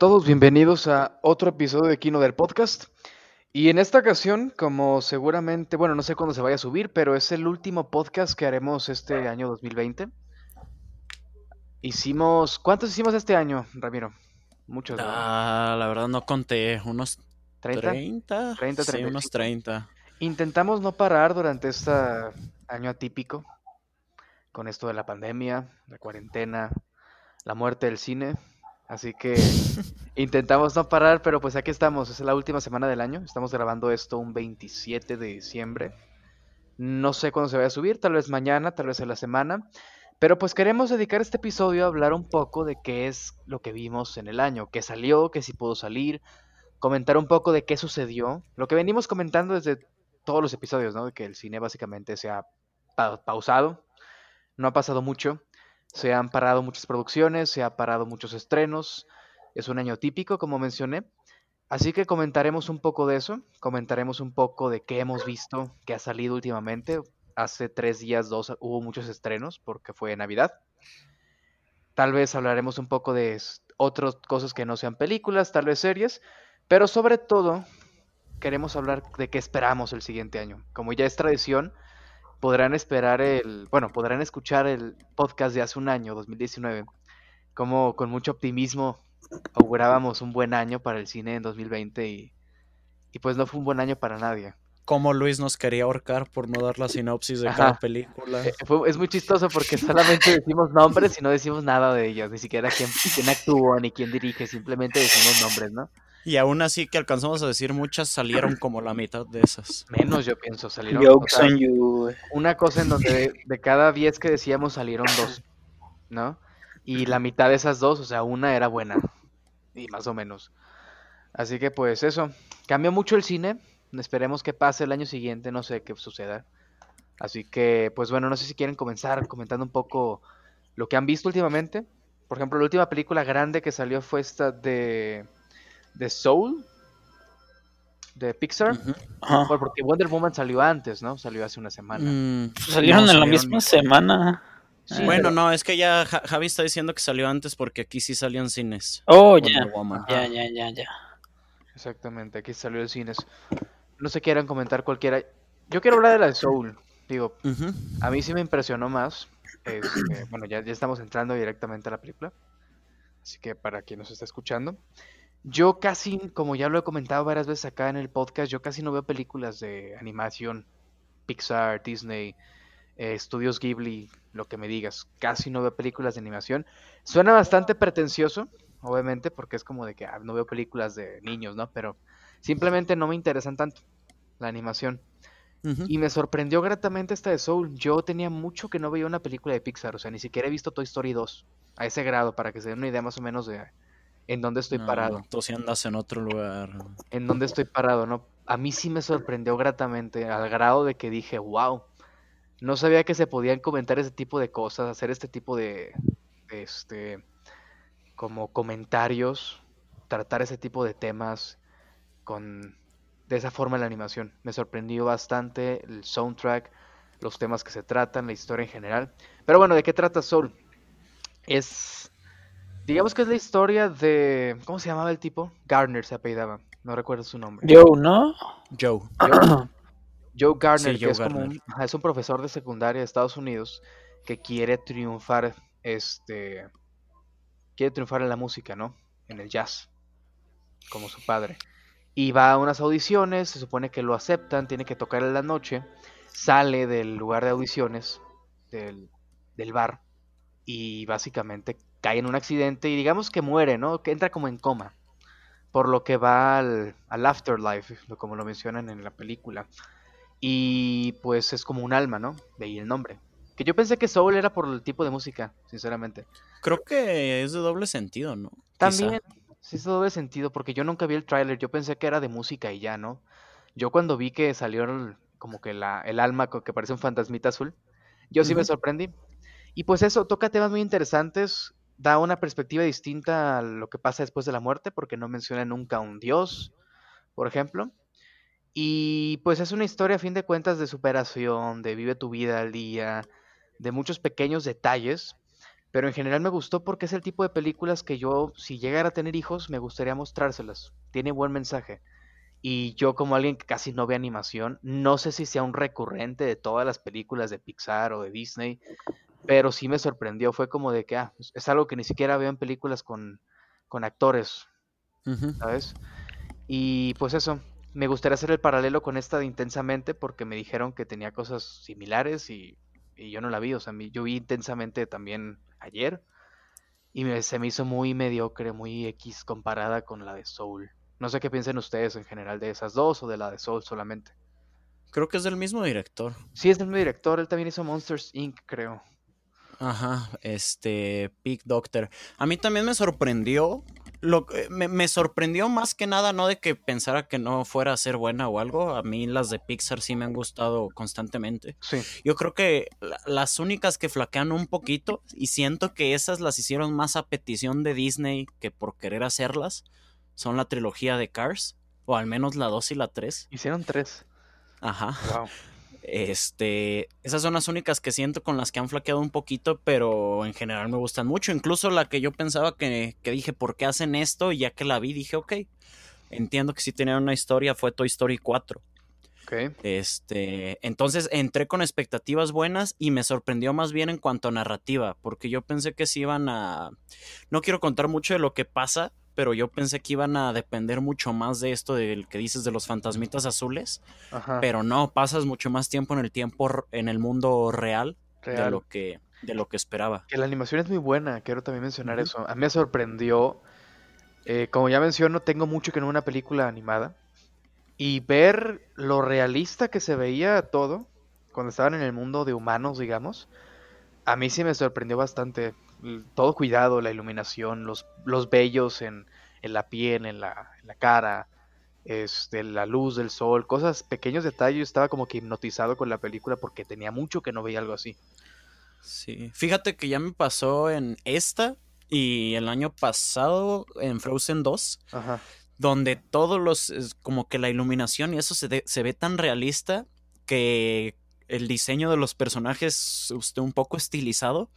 todos, bienvenidos a otro episodio de Kino del Podcast. Y en esta ocasión, como seguramente, bueno, no sé cuándo se vaya a subir, pero es el último podcast que haremos este año 2020. Hicimos, ¿cuántos hicimos este año, Ramiro? Muchos. ¿no? Ah, la verdad no conté, unos 30. 30. 30, sí, 35. unos 30. Intentamos no parar durante este año atípico, con esto de la pandemia, la cuarentena, la muerte del cine. Así que intentamos no parar, pero pues aquí estamos, es la última semana del año. Estamos grabando esto un 27 de diciembre. No sé cuándo se vaya a subir, tal vez mañana, tal vez en la semana. Pero pues queremos dedicar este episodio a hablar un poco de qué es lo que vimos en el año, qué salió, qué sí pudo salir, comentar un poco de qué sucedió, lo que venimos comentando desde todos los episodios, ¿no? De que el cine básicamente se ha pa- pausado, no ha pasado mucho, se han parado muchas producciones, se ha parado muchos estrenos, es un año típico, como mencioné, así que comentaremos un poco de eso, comentaremos un poco de qué hemos visto, qué ha salido últimamente. Hace tres días, dos, hubo muchos estrenos porque fue Navidad. Tal vez hablaremos un poco de otras cosas que no sean películas, tal vez series, pero sobre todo queremos hablar de qué esperamos el siguiente año. Como ya es tradición, podrán esperar el, bueno, podrán escuchar el podcast de hace un año, 2019, como con mucho optimismo augurábamos un buen año para el cine en 2020 y, y pues no fue un buen año para nadie. Como Luis nos quería ahorcar por no dar la sinopsis de Ajá. cada película. Eh, es muy chistoso porque solamente decimos nombres y no decimos nada de ellos, ni siquiera quién, quién actuó ni quién dirige, simplemente decimos nombres, ¿no? Y aún así que alcanzamos a decir muchas, salieron como la mitad de esas. Menos yo pienso, salieron o Jokes sea, on you. una cosa en donde de, de cada 10 que decíamos salieron dos, ¿no? Y la mitad de esas dos, o sea, una era buena, y más o menos. Así que pues eso, cambió mucho el cine, esperemos que pase el año siguiente, no sé qué suceda. Así que pues bueno, no sé si quieren comenzar comentando un poco lo que han visto últimamente. Por ejemplo, la última película grande que salió fue esta de, de Soul, de Pixar. Bueno, porque Wonder Woman salió antes, ¿no? Salió hace una semana. Mm, Salieron no, en la misma semana. Sí, Bueno, pero- no, es que ya Ja- Javi está diciendo que salió antes porque aquí sí salían cines. Oh, Wonder ya. Woman. Ya, ya, ya, ya. Exactamente, aquí salió el cines. No se quieran comentar cualquiera. Yo quiero hablar de la de Soul. Digo, a mí sí me impresionó más. Este, bueno, ya, ya estamos entrando directamente a la película. Así que para quien nos está escuchando. Yo casi, como ya lo he comentado varias veces acá en el podcast, yo casi no veo películas de animación. Pixar, Disney, eh, Estudios Ghibli, lo que me digas. Casi no veo películas de animación. Suena bastante pretencioso, obviamente, porque es como de que ah, no veo películas de niños, ¿no? Pero simplemente no me interesan tanto la animación. Y me sorprendió gratamente esta de Soul. Yo tenía mucho que no veía una película de Pixar, o sea, ni siquiera he visto Toy Story 2 a ese grado, para que se den una idea más o menos de en dónde estoy No, parado. Tú sí andas en otro lugar. En dónde estoy parado, ¿no? A mí sí me sorprendió gratamente, al grado de que dije, wow, no sabía que se podían comentar ese tipo de cosas, hacer este tipo de, de, este, como comentarios, tratar ese tipo de temas con, de esa forma en la animación. Me sorprendió bastante el soundtrack, los temas que se tratan, la historia en general. Pero bueno, ¿de qué trata Soul? Es, digamos que es la historia de, ¿cómo se llamaba el tipo? Garner se apellidaba, no recuerdo su nombre. Joe, ¿no? Joe. Joe, Joe Garner, Sí, que Joe es como Gardner. un, ajá, es un profesor de secundaria de Estados Unidos que quiere triunfar, este, quiere triunfar en la música, ¿no? En el jazz, como su padre. Y va a unas audiciones, se supone que lo aceptan, tiene que tocar en la noche, sale del lugar de audiciones, del, del bar, y básicamente cae en un accidente y digamos que muere, ¿no? Que entra como en coma, por lo que va al, al afterlife, como lo mencionan en la película. Y pues es como un alma, ¿no? De ahí el nombre. Que yo pensé que Soul era por el tipo de música, sinceramente. Creo que es de doble sentido, ¿no? Quizá. También, sí, eso doble sentido, porque yo nunca vi el tráiler, yo pensé que era de música y ya, ¿no? Yo cuando vi que salió el- como que la, el alma que parece un fantasmita azul, yo sí me sorprendí. Y pues eso, toca temas muy interesantes, da una perspectiva distinta a lo que pasa después de la muerte, porque no menciona nunca a un dios, por ejemplo. Y pues es una historia a fin de cuentas de superación, de vive tu vida al día, de muchos pequeños detalles Pero en general me gustó porque es el tipo de películas que yo, si llegara a tener hijos, me gustaría mostrárselas. Tiene buen mensaje. Y yo como alguien que casi no ve animación, no sé si sea un recurrente de todas las películas de Pixar o de Disney, pero sí me sorprendió. Fue como de que, ah, es algo que ni siquiera veo en películas con, con actores, ¿sabes? Y pues eso, me gustaría hacer el paralelo con esta de Intensamente porque me dijeron que tenía cosas similares y, y yo no la vi. O sea, yo vi Intensamente también ayer y se me hizo muy mediocre, muy X comparada con la de Soul. No sé qué piensan ustedes en general de esas dos o de la de Soul solamente. Creo que es del mismo director. Sí, es del mismo director. Él también hizo Monsters Inc., creo. Ajá, este, Big Doctor. A mí también me sorprendió lo, me, me, sorprendió más que nada, no de que pensara que no fuera a ser buena o algo. A mí las de Pixar sí me han gustado constantemente. Sí. Yo creo que las únicas que flaquean un poquito, y siento que esas las hicieron más a petición de Disney que por querer hacerlas, son la trilogía de Cars, o al menos la 2 y la 3. Hicieron tres. Ajá. Wow. Este, esas son las únicas que siento con las que han flaqueado un poquito, pero en general me gustan mucho. Incluso la que yo pensaba que, que dije, ¿por qué hacen esto? Y ya que la vi, dije, ok, entiendo que sí tenía una historia, fue Toy Story 4. Okay. Este, entonces entré con expectativas buenas y me sorprendió más bien en cuanto a narrativa, porque yo pensé que se iban a... No quiero contar mucho de lo que pasa, pero yo pensé que iban a depender mucho más de esto del que dices de los fantasmitas azules. Pero no, pasas mucho más tiempo en el tiempo en el mundo real, de lo que de lo que esperaba. Que la animación es muy buena, quiero también mencionar eso. A mí me sorprendió, eh, como ya menciono, tengo mucho que no una película animada y ver lo realista que se veía todo cuando estaban en el mundo de humanos, digamos, a mí sí me sorprendió bastante todo cuidado, la iluminación, los, los vellos en, la piel, en la, en la cara, este, la luz del sol, cosas, pequeños detalles. Estaba como que hipnotizado con la película porque tenía mucho que no veía algo así. Sí, fíjate que ya me pasó en esta y el año pasado en Frozen 2, Ajá. donde todos los, como que la iluminación y eso se, se ve tan realista que el diseño de los personajes usted un poco estilizado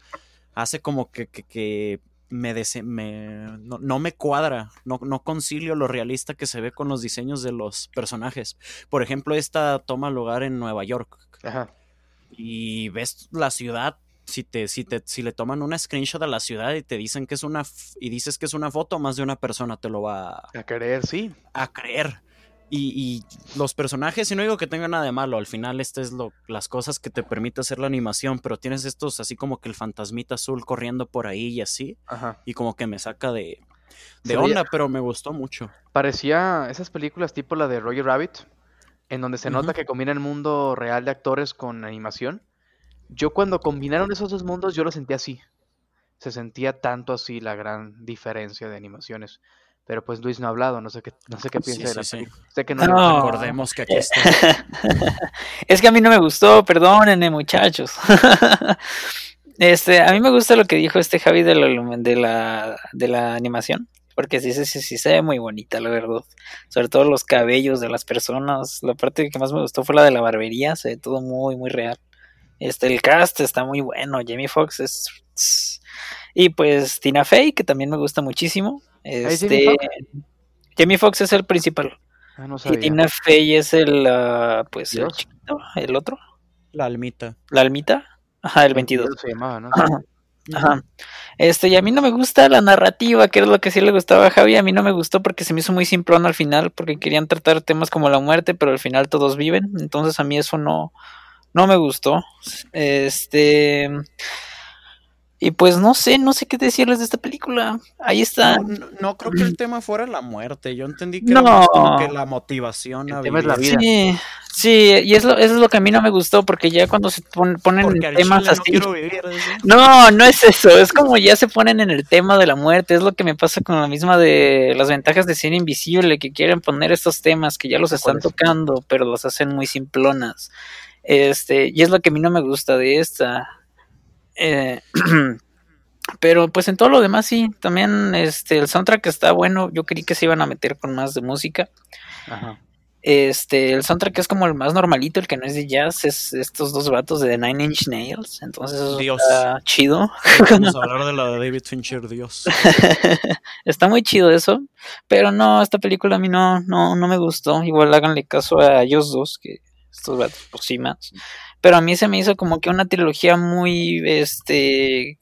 hace como que, que, me, me no, me cuadra, no, no concilio lo realista que se ve con los diseños de los personajes. Por ejemplo, esta toma lugar en Nueva York. Ajá. Y ves la ciudad, si te, si te, si le toman una screenshot a la ciudad y te dicen que es una y dices que es una foto, más de una persona te lo va a creer, sí. A creer. Y, los personajes, y no digo que tenga nada de malo, al final estas es lo, las cosas que te permite hacer la animación, pero tienes estos así como que el fantasmita azul corriendo por ahí y así, y como que me saca de, de onda, pero me gustó mucho. Parecía esas películas tipo la de Roger Rabbit, en donde se nota que combina el mundo real de actores con animación. Yo cuando combinaron esos dos mundos, yo lo sentía así. Se sentía tanto así la gran diferencia de animaciones. Pero pues Luis no ha hablado, no sé qué, no sé qué piensa de la sí, Sé que no, recordemos que aquí está. es que a mí no me gustó, perdónenme muchachos. este, a mí me gusta lo que dijo este Javi de la, de la, de la animación. Porque sí, sí, sí, se ve muy bonita, la verdad. Sobre todo los cabellos de las personas. La parte que más me gustó fue la de la barbería. Se ve todo muy, muy real. Este, el cast está muy bueno. Jamie Foxx es. Y pues Tina Fey, que también me gusta muchísimo. Este, Jamie Foxx es el principal. Ah, no y Tina Fey es el, uh, pues, el chiquito, el otro. La almita. La almita. Ajá, el 22. Ajá. Este, y a mí no me gusta la narrativa, que es lo que sí le gustaba a Javi. A mí no me gustó porque se me hizo muy simplón al final, porque querían tratar temas como la muerte, pero al final todos viven. Entonces a mí eso no, no me gustó. Este. Y pues no sé, no sé qué decirles de esta película. Ahí está. No, creo que el tema fuera la muerte. Yo entendí que, no. como que la motivación. El tema es la vida. Sí, sí, y es lo, eso es lo que a mí no me gustó, porque ya cuando se ponen temas así. No, no, es eso. Es como ya se ponen en el tema de la muerte. Es lo que me pasa con la misma de las ventajas de cine invisible, que quieren poner estos temas que ya los están tocando, pero los hacen muy simplonas. Este, y es lo que a mí no me gusta de esta. Eh, pero pues en todo lo demás sí, también este el soundtrack está bueno, yo creí que se iban a meter con más de música. Este, el soundtrack es como el más normalito, el que no es de jazz, es estos dos vatos de Nine Inch Nails, entonces eso está chido. Vamos a hablar de la de David Fincher, Dios. está muy chido eso, pero no, esta película a mí no, no, no me gustó. Igual háganle caso a ellos dos, que estos vatos, pues sí más. Pero a mí se me hizo como que una trilogía muy, este,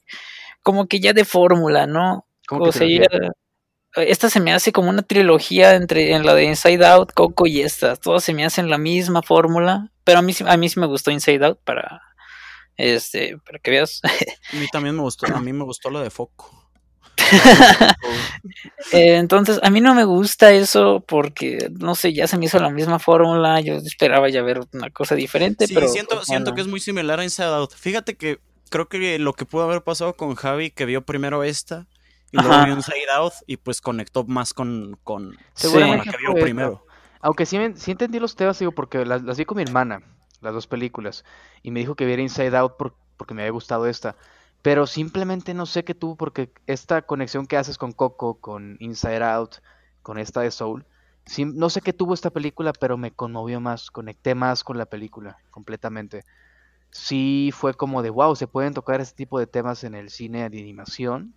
como que ya de fórmula, ¿no? O sea, esta se me hace como una trilogía entre en la de Inside Out, Coco y esta. Todas se me hacen la misma fórmula, pero a mí a mí sí me gustó Inside Out para este para que veas. A mí también me gustó, a mí me gustó la de Foco. Eh, entonces, a mí no me gusta eso porque, no sé, ya se me hizo la misma fórmula, yo esperaba ya ver una cosa diferente, sí, pero... siento, pues, siento que es muy similar a Inside Out. Fíjate que creo que lo que pudo haber pasado con Javi, que vio primero esta, y luego vio Inside Out y pues conectó más con, con, la que vio primero. Aunque sí, sí, entendí los temas, digo, porque las, vi con mi hermana, las dos películas, y me dijo que viera Inside Out porque me había gustado esta. Pero simplemente no sé qué tuvo, porque esta conexión que haces con Coco, con Inside Out, con esta de Soul, no sé qué tuvo esta película, pero me conmovió más, conecté más con la película, completamente. Sí fue como de, wow, se pueden tocar este tipo de temas en el cine de animación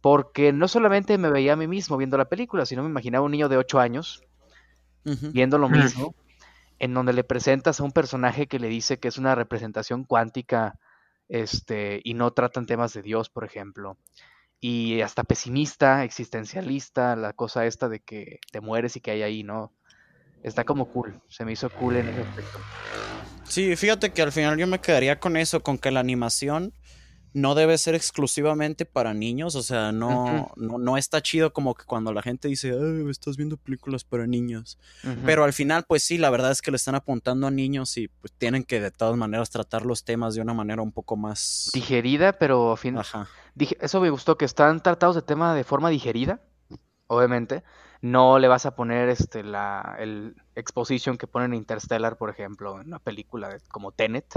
porque no solamente me veía a mí mismo viendo la película, sino me imaginaba un niño de 8 años viendo lo mismo, en donde le presentas a un personaje que le dice que es una representación cuántica este, y no tratan temas de Dios, por ejemplo. Y hasta pesimista, existencialista, la cosa esta de que te mueres y que hay ahí, ¿no? Está como cool, se me hizo cool en ese aspecto. Sí, fíjate que al final yo me quedaría con eso, con que la animación no debe ser exclusivamente para niños, o sea, no, no, no, está chido como que cuando la gente dice, Ay, estás viendo películas para niños, pero al final, pues sí, la verdad es que le están apuntando a niños y pues tienen que de todas maneras tratar los temas de una manera un poco más... Digerida, pero a fin... Ajá. Dije, eso me gustó, que están tratados de tema de forma digerida, obviamente, no le vas a poner este la el exposition que ponen en Interstellar, por ejemplo, en una película como Tenet,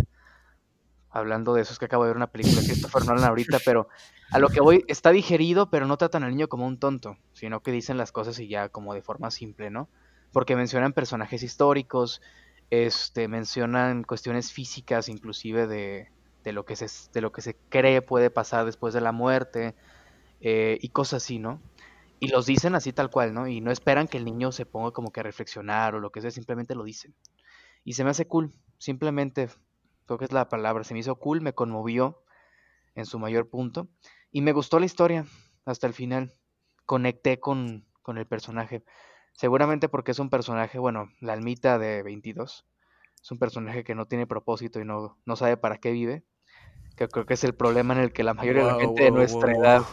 hablando de eso, es que acabo de ver una película que Christopher Nolan ahorita, pero a lo que voy, está digerido, pero no tratan al niño como un tonto, sino que dicen las cosas y ya como de forma simple, ¿no? Porque mencionan personajes históricos, este, mencionan cuestiones físicas, inclusive de, de, lo, que se, de lo que se cree puede pasar después de la muerte, eh, y cosas así, ¿no? Y los dicen así tal cual, ¿no? Y no esperan que el niño se ponga como que a reflexionar o lo que sea, simplemente lo dicen. Y se me hace cool, simplemente creo que es la palabra, se me hizo cool, me conmovió en su mayor punto y me gustó la historia hasta el final. Conecté con, con el personaje. Seguramente porque es un personaje, bueno, la almita de 22. Es un personaje que no tiene propósito y no, no sabe para qué vive. Que creo que es el problema en el que la mayoría de la gente de nuestra edad.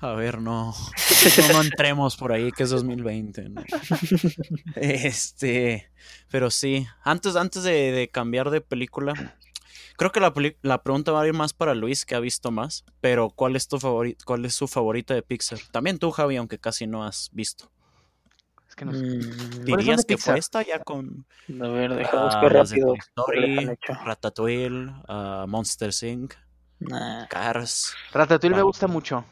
A ver, no. no. entremos por ahí, que es 2020. Este. Pero sí. Antes, antes de, de cambiar de película, Creo que la, la, pregunta va a ir más para Luis, que ha visto más. Pero, ¿cuál es tu favorito, cuál es su favorita de Pixar? También tú, Javi, aunque casi no has visto. Es que no sé. Mm, ¿Dirías que fue esta ya con. A ver, deja buscar rápido. Story, Ratatouille, uh, Monster Inc., Cars. Ratatouille me gusta mucho.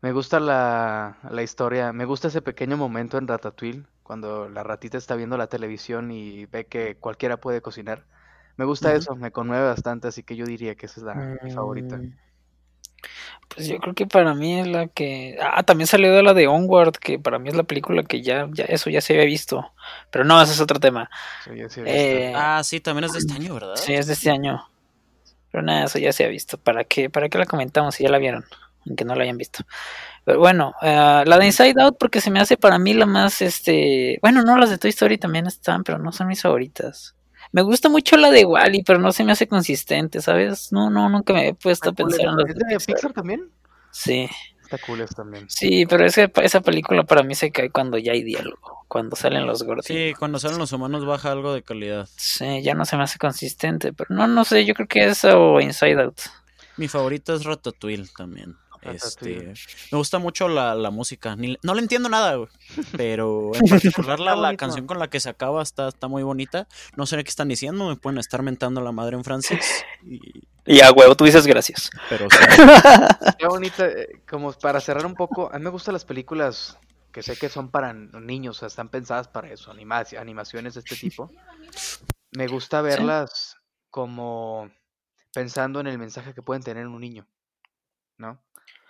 Me gusta la, la, historia, me gusta ese pequeño momento en Ratatouille, cuando la ratita está viendo la televisión y ve que cualquiera puede cocinar. Me gusta eso, me conmueve bastante, así que yo diría que esa es la mi favorita. Mm, pues yo creo que para mí es la que. Ah, también salió de la de Onward, que para mí es la película que ya, ya eso ya se había visto. Pero no, ese es otro tema. Eh, ah, sí, también es de este año, ¿verdad? Sí, es de este año. Pero nada, eso ya se ha visto. ¿Para qué, para qué la comentamos si ya la vieron? Aunque no la hayan visto. Pero bueno, eh, la de Inside Out, porque se me hace para mí la más, este. Bueno, no, las de Toy Story también están, pero no son mis favoritas. Me gusta mucho la de Wally, pero no se me hace consistente, ¿sabes? No, no, nunca me he puesto a pensar en la de Pixar. también? Sí. Está cool también. Sí, pero esa, esa película para mí se cae cuando ya hay diálogo, cuando salen los gordos. Sí, cuando salen los humanos baja algo de calidad. Sí, ya no se me hace consistente, pero no, no sé, yo creo que eso o Inside Out. Mi favorito es Ratatouille también. Este, me gusta mucho la, la música. no le entiendo nada, Pero en particular la, la, canción con la que se acaba está, está muy bonita. No sé qué están diciendo. Me pueden estar mentando la madre en francés. Y, a huevo, tú dices gracias. Pero Qué bonita. Eh, como para cerrar un poco, a mí me gustan las películas que sé que son para niños, o sea, están pensadas para eso, animaciones de este tipo, me gusta verlas como pensando en el mensaje que pueden tener un niño, ¿no?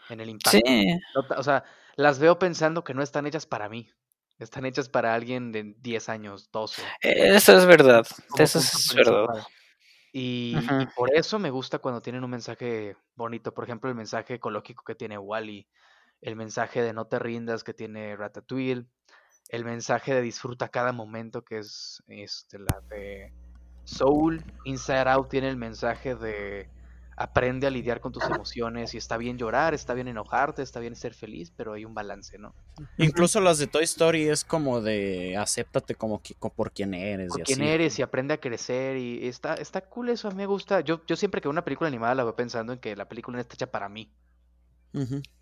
En el impacto. Sí. O sea, las veo pensando que no están hechas para mí, están hechas para alguien de 10 años, 12. Eso es verdad, eso es verdad. Y, por eso me gusta cuando tienen un mensaje bonito. Por ejemplo, el mensaje ecológico que tiene Wally, el mensaje de no te rindas que tiene Ratatouille, el mensaje de disfruta cada momento que es este, la de Soul, Inside Out tiene el mensaje de aprende a lidiar con tus emociones y está bien llorar, está bien enojarte, está bien ser feliz, pero hay un balance, ¿no? Incluso las de Toy Story es como de acéptate como por quien eres. Por quien eres y aprende a crecer y está, está cool eso, a mí me gusta. Yo, yo siempre que veo una película animada la veo pensando en que la película no está hecha para mí,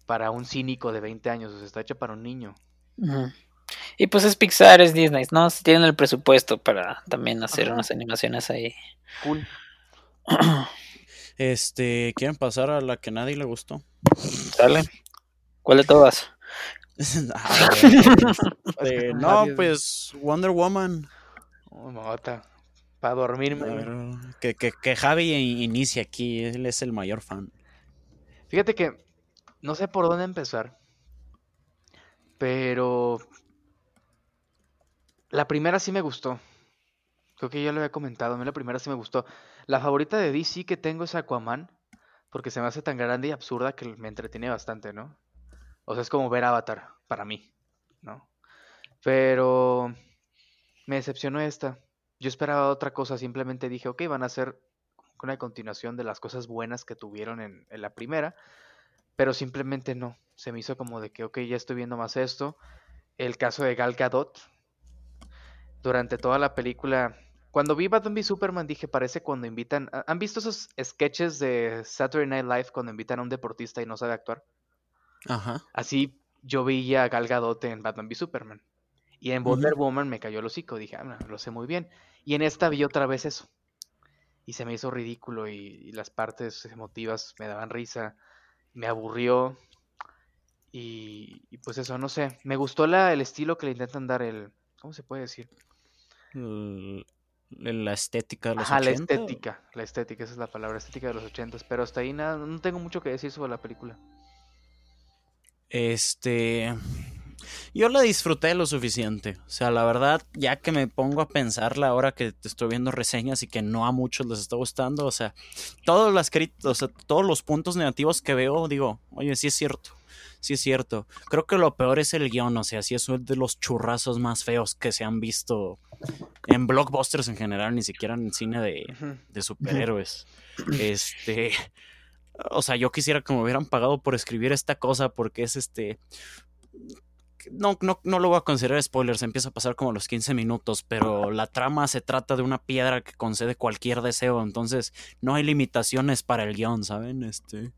para un cínico de 20 años, o sea, está hecha para un niño. Y pues es Pixar, es Disney, ¿no? Tienen el presupuesto para también hacer unas animaciones ahí. Cool. Este, ¿quieren pasar a la que nadie le gustó? Dale. ¿Cuál de todas? Eh, no, pues Wonder Woman. Oh, Para dormirme. que, que, que Javi inicie aquí, él es el mayor fan. Fíjate que no sé por dónde empezar. Pero la primera sí me gustó. Creo que ya lo había comentado. A mí la primera sí me gustó. La favorita de DC que tengo es Aquaman. Porque se me hace tan grande y absurda que me entretiene bastante, ¿no? O sea, es como ver Avatar para mí, ¿no? Pero me decepcionó esta. Yo esperaba otra cosa. Simplemente dije, ok, van a ser una continuación de las cosas buenas que tuvieron en, en la primera. Pero simplemente no. Se me hizo como de que, ok, ya estoy viendo más esto. El caso de Gal Gadot. Durante toda la película cuando vi Batman v Superman dije, parece cuando invitan... ¿Han visto esos sketches de Saturday Night Live cuando invitan a un deportista y no sabe actuar? Ajá. Así yo veía a Gal Gadot en Batman v Superman. Y en Wonder Woman me cayó el hocico. Dije, ah, lo sé muy bien. Y en esta vi otra vez eso. Y se me hizo ridículo y, las partes emotivas me daban risa. Me aburrió. Y, pues eso, no sé. Me gustó la, el estilo que le intentan dar el... ¿Cómo se puede decir? La estética de los Ajá, la estética, la estética, esa es la palabra, estética de los ochentas, pero hasta ahí nada, no tengo mucho que decir sobre la película. Este, yo la disfruté lo suficiente, o sea, la verdad, ya que me pongo a pensarla ahora que te estoy viendo reseñas y que no a muchos les está gustando, o sea, todos las o sea, todos los puntos negativos que veo, digo, oye, sí es cierto sí es cierto. Creo que lo peor es el guion, o sea, sí es uno de los churrazos más feos que se han visto en blockbusters en general, ni siquiera en cine de, superhéroes. Este. O sea, yo quisiera que me hubieran pagado por escribir esta cosa porque es este. No, no, no lo voy a considerar spoilers, empieza a pasar como los 15 minutos, pero la trama se trata de una piedra que concede cualquier deseo, entonces no hay limitaciones para el guion, ¿saben? Este.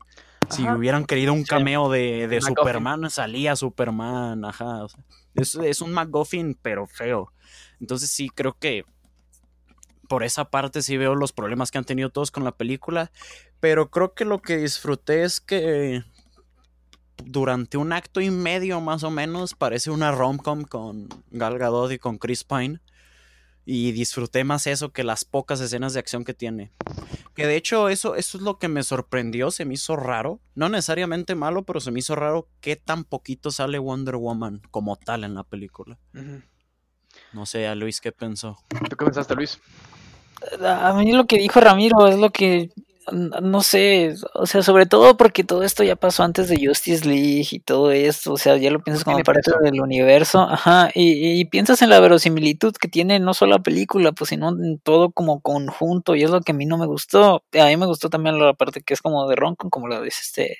Si hubieran querido un cameo de, Superman, salía Superman, ajá. es, un McGuffin, pero feo. Entonces sí, creo que por esa parte sí veo los problemas que han tenido todos con la película. Pero creo que lo que disfruté es que durante un acto y medio más o menos parece una rom-com con Gal Gadot y con Chris Pine y disfruté más eso que las pocas escenas de acción que tiene. Que de hecho eso, eso es lo que me sorprendió, se me hizo raro, no necesariamente malo, pero se me hizo raro que tan poquito sale Wonder Woman como tal en la película. No sé, a Luis, ¿qué pensó? ¿Tú qué pensaste, Luis? A mí lo que dijo Ramiro es lo que no sé, o sea, sobre todo porque todo esto ya pasó antes de Justice League y todo esto, o sea, ya lo piensas como parte del universo, ajá, y, piensas en la verosimilitud que tiene no solo la película, pues sino en todo como conjunto, y es lo que a mí no me gustó, a mí me gustó también la parte que es como de Roncon, como lo dice este,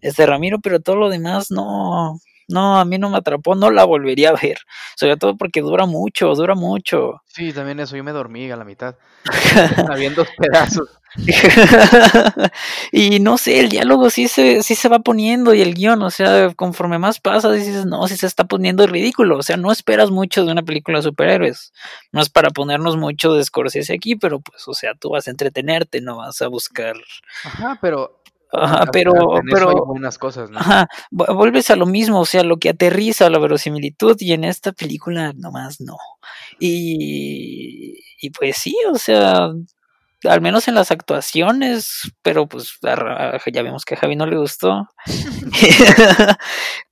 este Ramiro, pero todo lo demás no, no, a mí no me atrapó, no la volvería a ver. Sobre todo porque dura mucho, dura mucho. Sí, también eso, yo me dormí a la mitad. Habiendo pedazos. y no sé, el diálogo sí se, sí se va poniendo y el guion, o sea, conforme más pasa, dices, no, sí se está poniendo ridículo. O sea, no esperas mucho de una película de superhéroes. No es para ponernos mucho de Scorsese aquí, pero pues, o sea, tú vas a entretenerte, no vas a buscar. Ajá, pero Ajá, pero, pero buenas cosas, ¿no? Ajá, vuelves a lo mismo, o sea, lo que aterriza la verosimilitud y en esta película nomás no. Y, y pues sí, o sea, al menos en las actuaciones, pero pues ya vemos que a Javi no le gustó.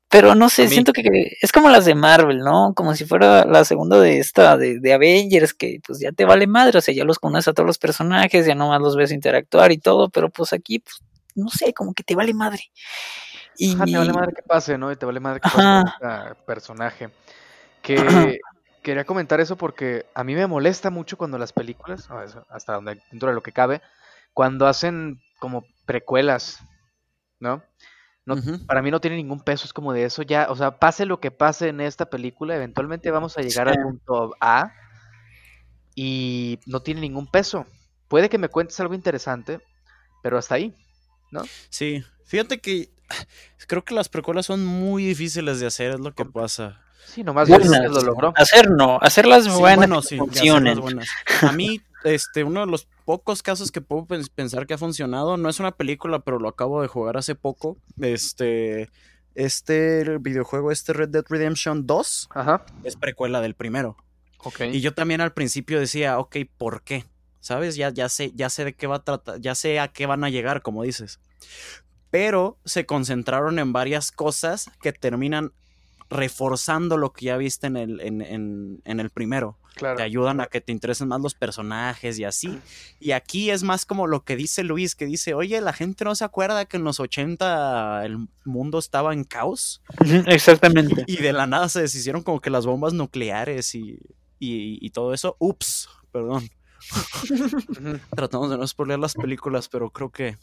pero no sé, siento que es como las de Marvel, ¿no? Como si fuera la segunda de esta, de, de, Avengers, que pues ya te vale madre, o sea, ya los conoces a todos los personajes, ya nomás los ves interactuar y todo, pero pues aquí, pues, no sé, como que te vale madre. Y... te vale madre que pase, ¿no? Y te vale madre que pase este personaje. Que quería comentar eso porque a mí me molesta mucho cuando las películas, hasta donde dentro de lo que cabe, cuando hacen como precuelas, ¿no? No, Para mí no tiene ningún peso, es como de eso ya, o sea, pase lo que pase en esta película, eventualmente vamos a llegar al punto A y no tiene ningún peso. Puede que me cuentes algo interesante, pero hasta ahí, ¿no? Sí, fíjate que creo que las precuelas son muy difíciles de hacer, es lo que pasa. Sí, nomás lo logró. Hacer no, hacer las buenas A mí, este, uno de los pocos casos que puedo pensar que ha funcionado, no es una película, pero lo acabo de jugar hace poco. Este, este videojuego, este Red Dead Redemption 2, es precuela del primero. Y yo también al principio decía, ok, ¿por qué? ¿Sabes? Ya, ya sé, ya sé de qué va a tratar, ya sé a qué van a llegar, como dices. Pero se concentraron en varias cosas que terminan reforzando lo que ya viste en el, en, el primero. Te ayudan a que te interesen más los personajes y así. Y aquí es más como lo que dice Luis, que dice, oye, la gente no se acuerda que en los 80 el mundo estaba en caos. Exactamente. Y, de la nada se deshicieron como que las bombas nucleares y, y, todo eso. Ups, perdón. Tratamos de no spoiler las películas, pero creo que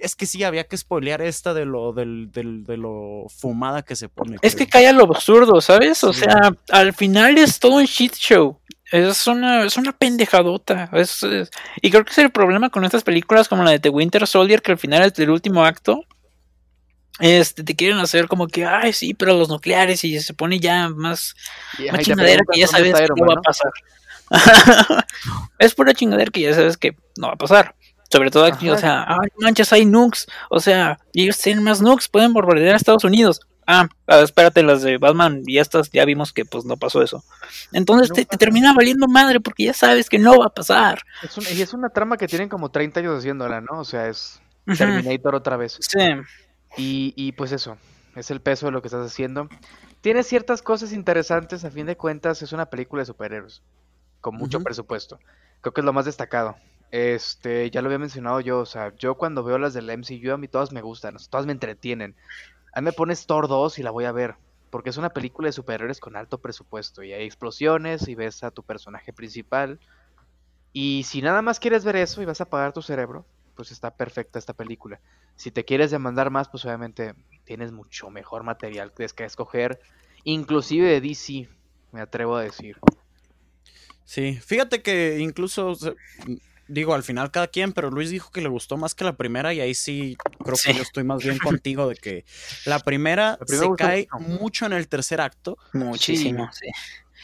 es que sí, había que spoilear esta de lo, del, del, de lo fumada que se pone. Es que cae a lo absurdo, ¿sabes? O sea, al final es todo un shit show. Es una, es una pendejadota. Es, y creo que es el problema con estas películas como la de The Winter Soldier, que al final es del último acto. Este, te quieren hacer como que, ay, sí, pero los nucleares y se pone ya más, más chingadera que ya sabes no va a pasar. es pura chingadera que ya sabes que no va a pasar. Sobre todo aquí, o sea, ay, manchas, hay nukes. O sea, ellos tienen más nukes, pueden bombardear a Estados Unidos. Ah, espérate, las de Batman y estas ya vimos que pues no pasó eso. Entonces te, termina valiendo madre porque ya sabes que no va a pasar. y es una trama que tienen como 30 años haciéndola, ¿no? O sea, es Terminator otra vez. Sí. Y, y pues eso, es el peso de lo que estás haciendo. Tiene ciertas cosas interesantes, a fin de cuentas es una película de superhéroes, con mucho presupuesto. Creo que es lo más destacado. Este, ya lo había mencionado yo, o sea, yo cuando veo las del MCU, a mí todas me gustan, todas me entretienen. A mí me pones Thor 2 y la voy a ver, porque es una película de superhéroes con alto presupuesto y hay explosiones y ves a tu personaje principal. Y si nada más quieres ver eso y vas a apagar tu cerebro, pues está perfecta esta película. Si te quieres demandar más, pues obviamente tienes mucho mejor material que escoger, inclusive de DC, me atrevo a decir. Sí, fíjate que incluso digo, al final cada quien, pero Luis dijo que le gustó más que la primera y ahí sí creo que yo estoy más bien contigo de que la primera, se cae mucho en el tercer acto. Muchísimo, sí.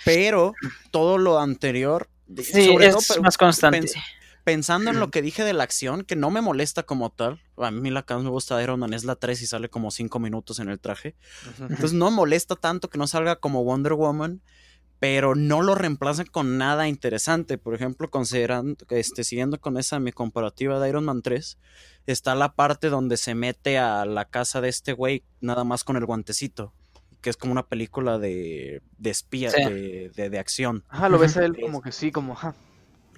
Pero todo lo anterior, sí, es más constante. pensando en lo que dije de la acción, que no me molesta como tal, a mí la que más me gusta de Iron Man es la 3 y sale como 5 minutos en el traje. Entonces no molesta tanto que no salga como Wonder Woman pero no lo reemplazan con nada interesante. Por ejemplo, considerando, este, siguiendo con esa mi comparativa de Iron Man 3, está la parte donde se mete a la casa de este güey nada más con el guantecito, que es como una película de, de espía, de, de, acción. Ajá, lo ves a él como que sí, como...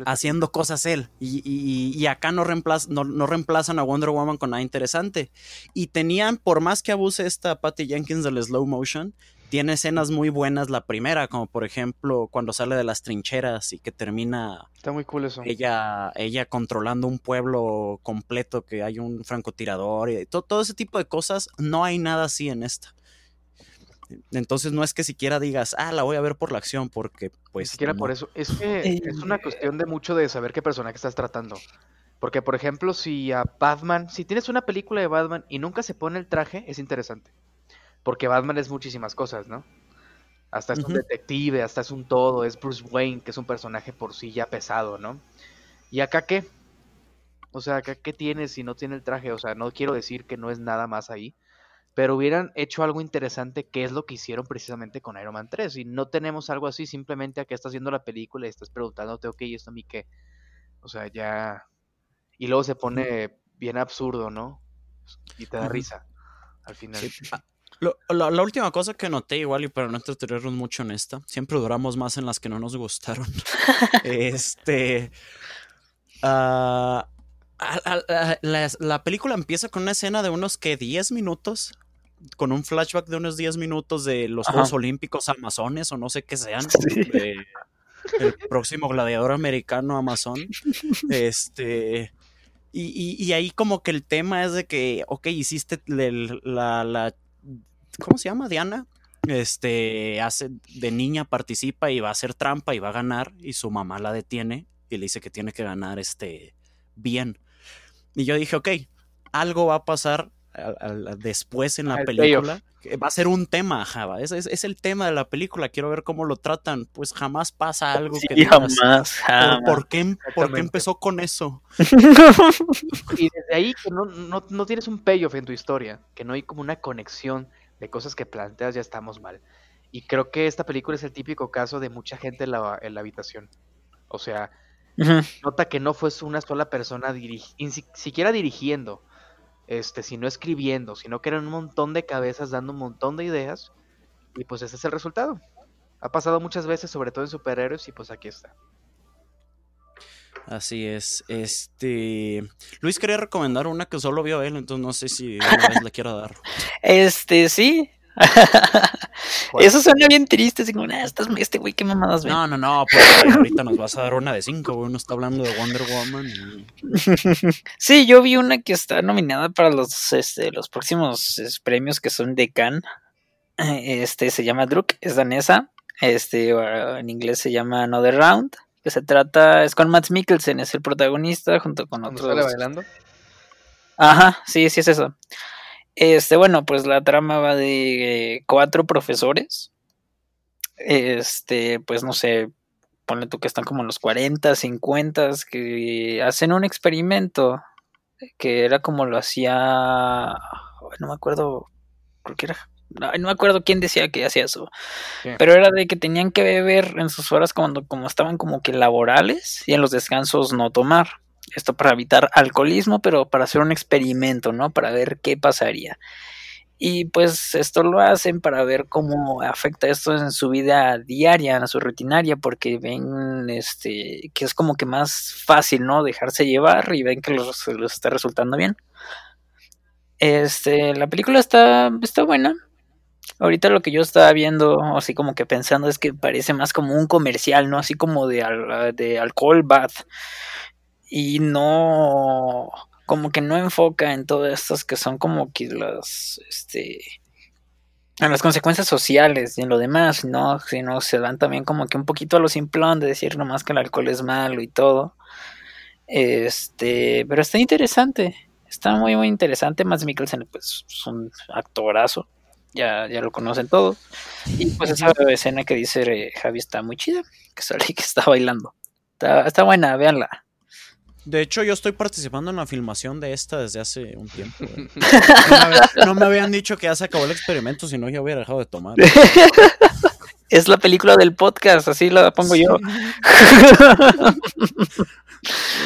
Haciendo cosas él. Y, y, y acá no, no, no, reemplazan a Wonder Woman con nada interesante. Y tenían, por más que abuse esta Patty Jenkins del slow motion, tiene escenas muy buenas la primera, como por ejemplo cuando sale de las trincheras y que termina Está muy cool eso. Ella, ella controlando un pueblo completo, que hay un francotirador y todo, todo ese tipo de cosas. No hay nada así en esta. Entonces no es que siquiera digas, ah, la voy a ver por la acción, porque pues... Ni siquiera por eso. Es que es una cuestión de mucho de saber qué personaje estás tratando. Porque, por ejemplo, si a Batman, si tienes una película de Batman y nunca se pone el traje, es interesante. Porque Batman es muchísimas cosas, ¿no? Hasta es un detective, hasta es un todo, es Bruce Wayne, que es un personaje por sí ya pesado, ¿no? ¿Y acá qué? O sea, ¿qué, ¿qué tiene si no tiene el traje? O sea, no quiero decir que no es nada más ahí, pero hubieran hecho algo interesante que es lo que hicieron precisamente con Iron Man 3 y no tenemos algo así simplemente a que estás viendo la película y estás preguntándote, ok, ¿y esto a mí qué? O sea, ya... Y luego se pone bien absurdo, ¿no? Y te da risa al final. Ah, la, última cosa que noté, igual, y para no entretenernos mucho en esta, siempre duramos más en las que no nos gustaron. este. Uh, la, película empieza con una escena de unos que 10 minutos, con un flashback de unos 10 minutos de los Juegos Olímpicos Amazones o no sé qué sean. el próximo gladiador americano amazon. Este. Y, y, ahí como que el tema es de que, ok, hiciste la, la, ¿cómo se llama? Diana. Este, hace, de niña participa y va a hacer trampa y va a ganar y su mamá la detiene y le dice que tiene que ganar este, bien. Y yo dije, ok, algo va a pasar después en la película. Va a ser un jamás Java. Es, es, el tema de la película. Quiero ver cómo lo tratan. Pues jamás pasa algo que jamás, ¿por, qué, ¿por, qué, empezó con eso? y desde ahí que no, no, no, tienes un payoff en tu historia, que no hay como una conexión de cosas que planteas, ya estamos mal. Y creo que esta película es el típico caso de mucha gente en la, en la habitación. O sea, Nota que no fue una sola persona siquiera dirigiendo, este, sino escribiendo, sino que eran un montón de cabezas dando un montón de ideas. Y pues ese es el resultado. Ha pasado muchas veces, sobre todo en superhéroes, y pues aquí está. Así es. Este. Luis quería recomendar una que solo vio él, entonces no sé si una vez le quiero dar. Este, sí. Eso suena bien triste, así como, estás, este güey, qué mamadas No, no, no, porque ahorita nos vas a dar una de cinco, güey, uno está hablando de Wonder Woman. sí, yo vi una que está nominada para los, este, los próximos premios que son de Cannes. Este se llama Druk, es danesa. Este, en inglés se llama Another Round. Que se trata, es con Matt Mikkelsen, es el protagonista, junto con otros. sale bailando? Ajá, sí, sí es eso. Este, bueno, pues la trama va de cuatro profesores. Este, pues no sé, ponle tú que están como en los 40, 50, que hacen un experimento que era como lo hacía, no me acuerdo, creo que era, no, me acuerdo quién decía que hacía eso, pero era de que tenían que beber en sus horas cuando como estaban como que laborales y en los descansos no tomar. Esto para evitar alcoholismo, pero para hacer un experimento, ¿no? Para ver qué pasaría. Y pues esto lo hacen para ver cómo afecta esto en su vida diaria, en su rutinaria, porque ven este que es como que más fácil, ¿no? Dejarse llevar y ven que los, los está resultando bien. Este, la película está, está buena. Ahorita lo que yo estaba viendo, así como que pensando, es que parece más como un comercial, ¿no? Así como de, de alcohol bath y no como que no enfoca en todas estas que son como que las este en las consecuencias sociales y en lo demás, ¿no? Sino se dan también como que un poquito a lo simplón de decir nomás que el alcohol es malo y todo. Este, pero está interesante. Está muy, muy interesante. Mads Mikkelsen, pues, es un actorazo. Ya, ya lo conocen todos. Y pues esa escena que dice eh, Javi está muy chida. Que sale que está bailando. Está, está buena, véanla. De hecho, yo estoy participando en la filmación de esta desde hace un tiempo. No me, habían dicho que ya se acabó el experimento, si no ya hubiera dejado de tomar. Es la película del podcast, así la pongo yo.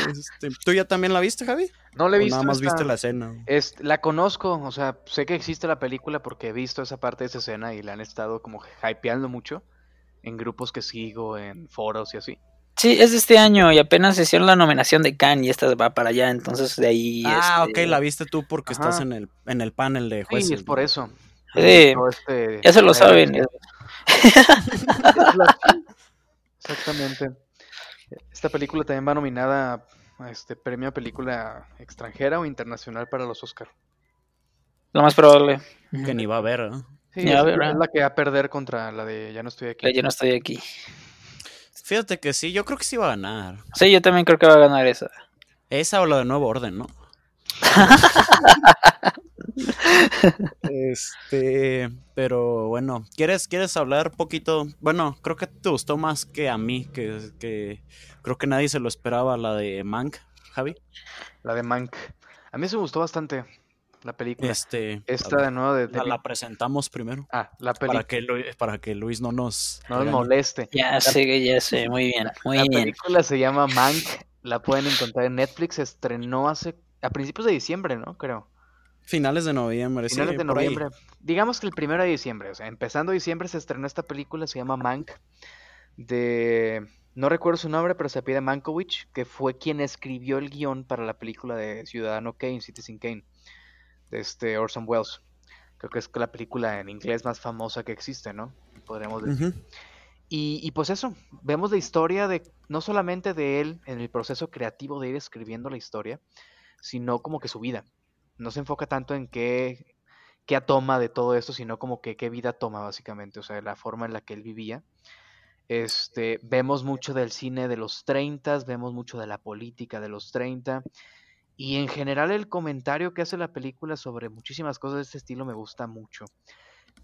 Este, ¿Tú ya también la viste, Javi? No la he visto. Nada más viste la escena. Es, la conozco, o sea, sé que existe la película porque he visto esa parte de esa escena y la han estado como hypeando mucho en grupos que sigo, en foros y así. Sí, es de este año y apenas hicieron la nominación de Cannes y esta va para allá, entonces de ahí... Ah, ok, este, la viste tú porque estás en el, en el panel de jueces. Sí, es por eso. Sí, este, ya se lo saben. Exactamente. Esta película también va nominada a este premio a película extranjera o internacional para los Oscar. Lo más probable. Que ni va a ver, ¿no? Sí, es, la que va a perder contra la de Ya no estoy aquí. Ya no estoy aquí. Fíjate que sí, yo creo que sí va a ganar. Sí, yo también creo que va a ganar esa. Esa o la de Nuevo Orden, ¿no? este, pero bueno, ¿quieres, ¿quieres hablar poquito? Bueno, creo que te gustó más que a mí, que, que creo que nadie se lo esperaba, la de Mank. Javi? La de Mank. A mí se me gustó bastante la película. Este, Esta de nuevo de, La, presentamos primero. Ah, la película. Para que, Luis, para que Luis no nos... No nos moleste. Ya sé, ya sé, muy bien, muy la bien. película se llama Mank, la pueden encontrar en Netflix, se estrenó hace... a principios de diciembre, ¿no? Creo. Finales de noviembre, Finales de noviembre. Digamos que el primero de diciembre, o sea, empezando diciembre se estrenó esta película, se llama Mank, de... No recuerdo su nombre, pero se pide Mankiewicz, que fue quien escribió el guion para la película de Ciudadano Kane, Citizen Kane, de este Orson Welles. Creo que es la película en inglés más famosa que existe, ¿no? Podríamos decir. y, y, pues eso, vemos la historia de, no solamente de él en el proceso creativo de ir escribiendo la historia, sino como que su vida. No se enfoca tanto en qué, qué toma de todo esto, sino como que qué vida toma básicamente, o sea, la forma en la que él vivía. Este, vemos mucho del cine de los 30, vemos mucho de la política de los 30 y en general el comentario que hace la película sobre muchísimas cosas de este estilo me gusta mucho.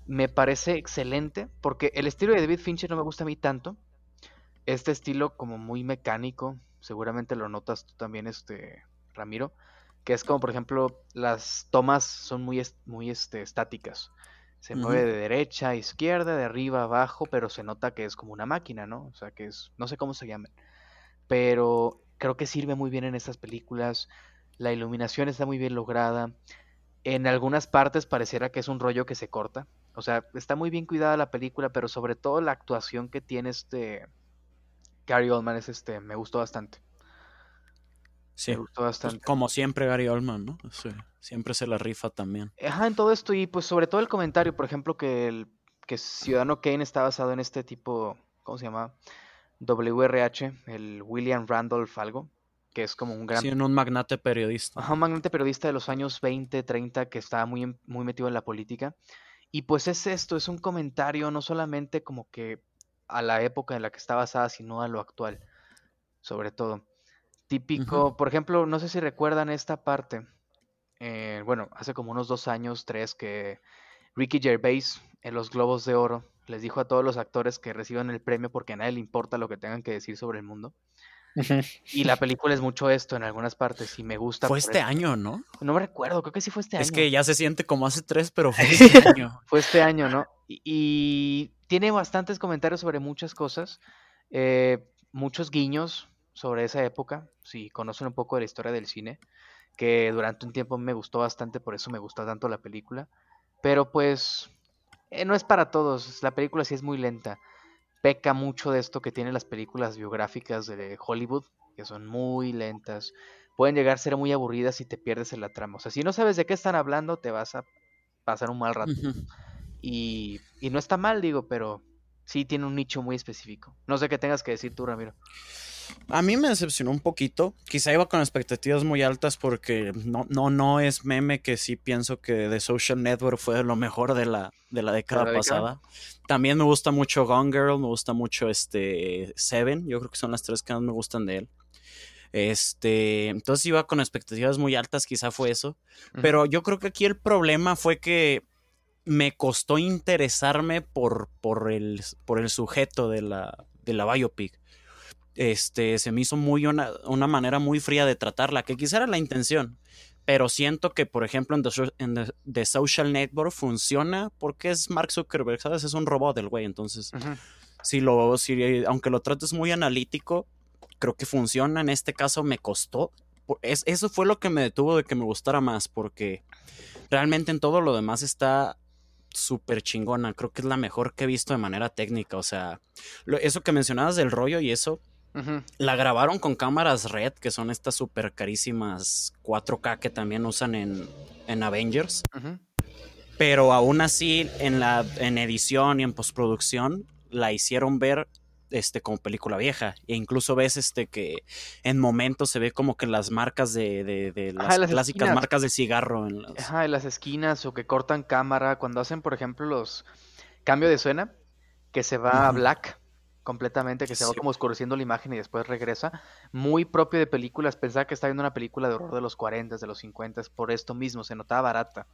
Me parece excelente porque el estilo de David Fincher no me gusta a mí tanto. Este estilo como muy mecánico, seguramente lo notas tú también, este Ramiro, que es como por ejemplo las tomas son muy, muy este, estáticas. Se mueve de derecha a izquierda, de arriba a abajo, pero se nota que es como una máquina, ¿no? O sea, que es, no sé cómo se llaman, pero creo que sirve muy bien en estas películas. La iluminación está muy bien lograda. En algunas partes pareciera que es un rollo que se corta. O sea, está muy bien cuidada la película, pero sobre todo la actuación que tiene este Gary Oldman es este, me gustó bastante. Sí. Me gustó pues, bastante. como siempre Gary Oldman, ¿no? Sí. Siempre se la rifa también. Ajá, en todo esto y pues sobre todo el comentario, por ejemplo, que el que Ciudadano Kane está basado en este tipo, ¿cómo se llama? WRH, el William Randolph algo, que es como un gran... Sí, en un magnate periodista. Ajá, un magnate periodista de los años 20, 30 que estaba muy, muy metido en la política. Y pues es esto, es un comentario no solamente como que a la época en la que está basada, sino a lo actual, sobre todo. Típico, por ejemplo, no sé si recuerdan esta parte eh, bueno, hace como unos dos años, tres, que Ricky Gervais en los Globos de Oro les dijo a todos los actores que reciban el premio porque a nadie le importa lo que tengan que decir sobre el mundo. y la película es mucho esto en algunas partes y me gusta. Fue este año, ¿no? No me recuerdo, creo que sí fue este año. Es que ya se siente como hace tres, pero fue este año. fue este año, ¿no? Y, tiene bastantes comentarios sobre muchas cosas, eh, muchos guiños sobre esa época, si conocen un poco de la historia del cine que durante un tiempo me gustó bastante, por eso me gustó tanto la película. Pero pues eh, no es para todos, la película sí es muy lenta. Peca mucho de esto que tienen las películas biográficas de Hollywood, que son muy lentas. Pueden llegar a ser muy aburridas si te pierdes en la trama. O sea, si no sabes de qué están hablando, te vas a pasar un mal rato. y, y no está mal, digo, pero sí tiene un nicho muy específico. No sé qué tengas que decir tú, Ramiro. A mí me decepcionó un poquito. Quizá iba con expectativas muy altas porque no, no, no es meme que sí pienso que The Social Network fue lo mejor de la, de la década pasada. También me gusta mucho Gone Girl, me gusta mucho este Seven. Yo creo que son las tres que más me gustan de él. Este, entonces iba con expectativas muy altas, quizá fue eso. Pero yo creo que aquí el problema fue que me costó interesarme por, por, el, por el sujeto de la, de la biopic este, se me hizo muy una, una manera muy fría de tratarla, que quizá era la intención, pero siento que, por ejemplo, en The, Social Network funciona porque es Mark Zuckerberg, ¿sabes? Es un robot el güey, entonces, si lo, si, aunque lo trates muy analítico, creo que funciona, en este caso me costó, es, eso fue lo que me detuvo de que me gustara más, porque realmente en todo lo demás está súper chingona, creo que es la mejor que he visto de manera técnica, o sea, eso que mencionabas del rollo y eso, la grabaron con cámaras Red, que son estas super carísimas 4K que también usan en, en Avengers. Pero aún así, en, la, en edición y en postproducción, la hicieron ver este, como película vieja. E incluso ves este que en momentos se ve como que las marcas de, de, las, clásicas marcas de cigarro en las... Ajá, en las esquinas o que cortan cámara. Cuando hacen, por ejemplo, los cambio de escena, que se va a black completamente, que se va como oscureciendo la imagen y después regresa. Muy propio de películas, pensaba que estaba viendo una película de horror de los 40, de los 50, por esto mismo, se notaba barata.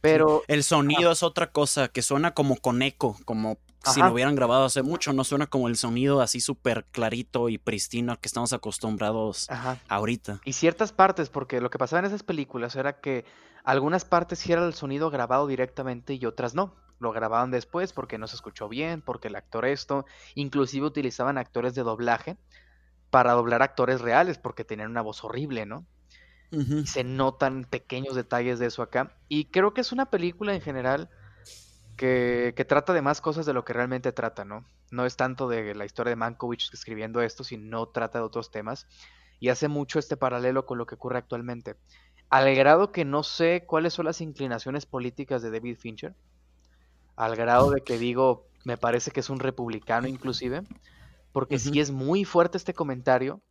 Pero... El sonido es otra cosa, que suena como con eco, como si lo hubieran grabado hace mucho, no suena como el sonido así súper clarito y pristino al que estamos acostumbrados ahorita. Y ciertas partes, porque lo que pasaba en esas películas era que algunas partes sí era el sonido grabado directamente y otras no. Lo grababan después porque no se escuchó bien, porque el actor esto, inclusive utilizaban actores de doblaje para doblar actores reales porque tenían una voz horrible, ¿no? Y se notan pequeños detalles de eso acá. Y creo que es una película en general que, trata de más cosas de lo que realmente trata, ¿no? No es tanto de la historia de Mankiewicz escribiendo esto, sino trata de otros temas. Y hace mucho este paralelo con lo que ocurre actualmente. Al grado que no sé cuáles son las inclinaciones políticas de David Fincher. Al grado de que digo, me parece que es un republicano inclusive. Porque sí es muy fuerte este comentario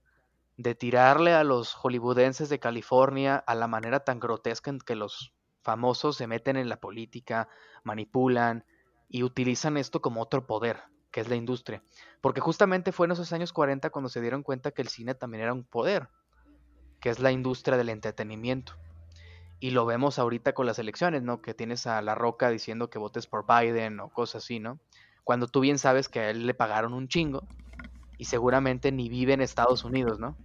de tirarle a los hollywoodenses de California a la manera tan grotesca en que los famosos se meten en la política, manipulan y utilizan esto como otro poder, que es la industria. Porque justamente fue en esos años 40 cuando se dieron cuenta que el cine también era un poder, que es la industria del entretenimiento. Y lo vemos ahorita con las elecciones, ¿no? Que tienes a La Roca diciendo que votes por Biden o cosas así, ¿no? Cuando tú bien sabes que a él le pagaron un chingo y seguramente ni vive en Estados Unidos, ¿no?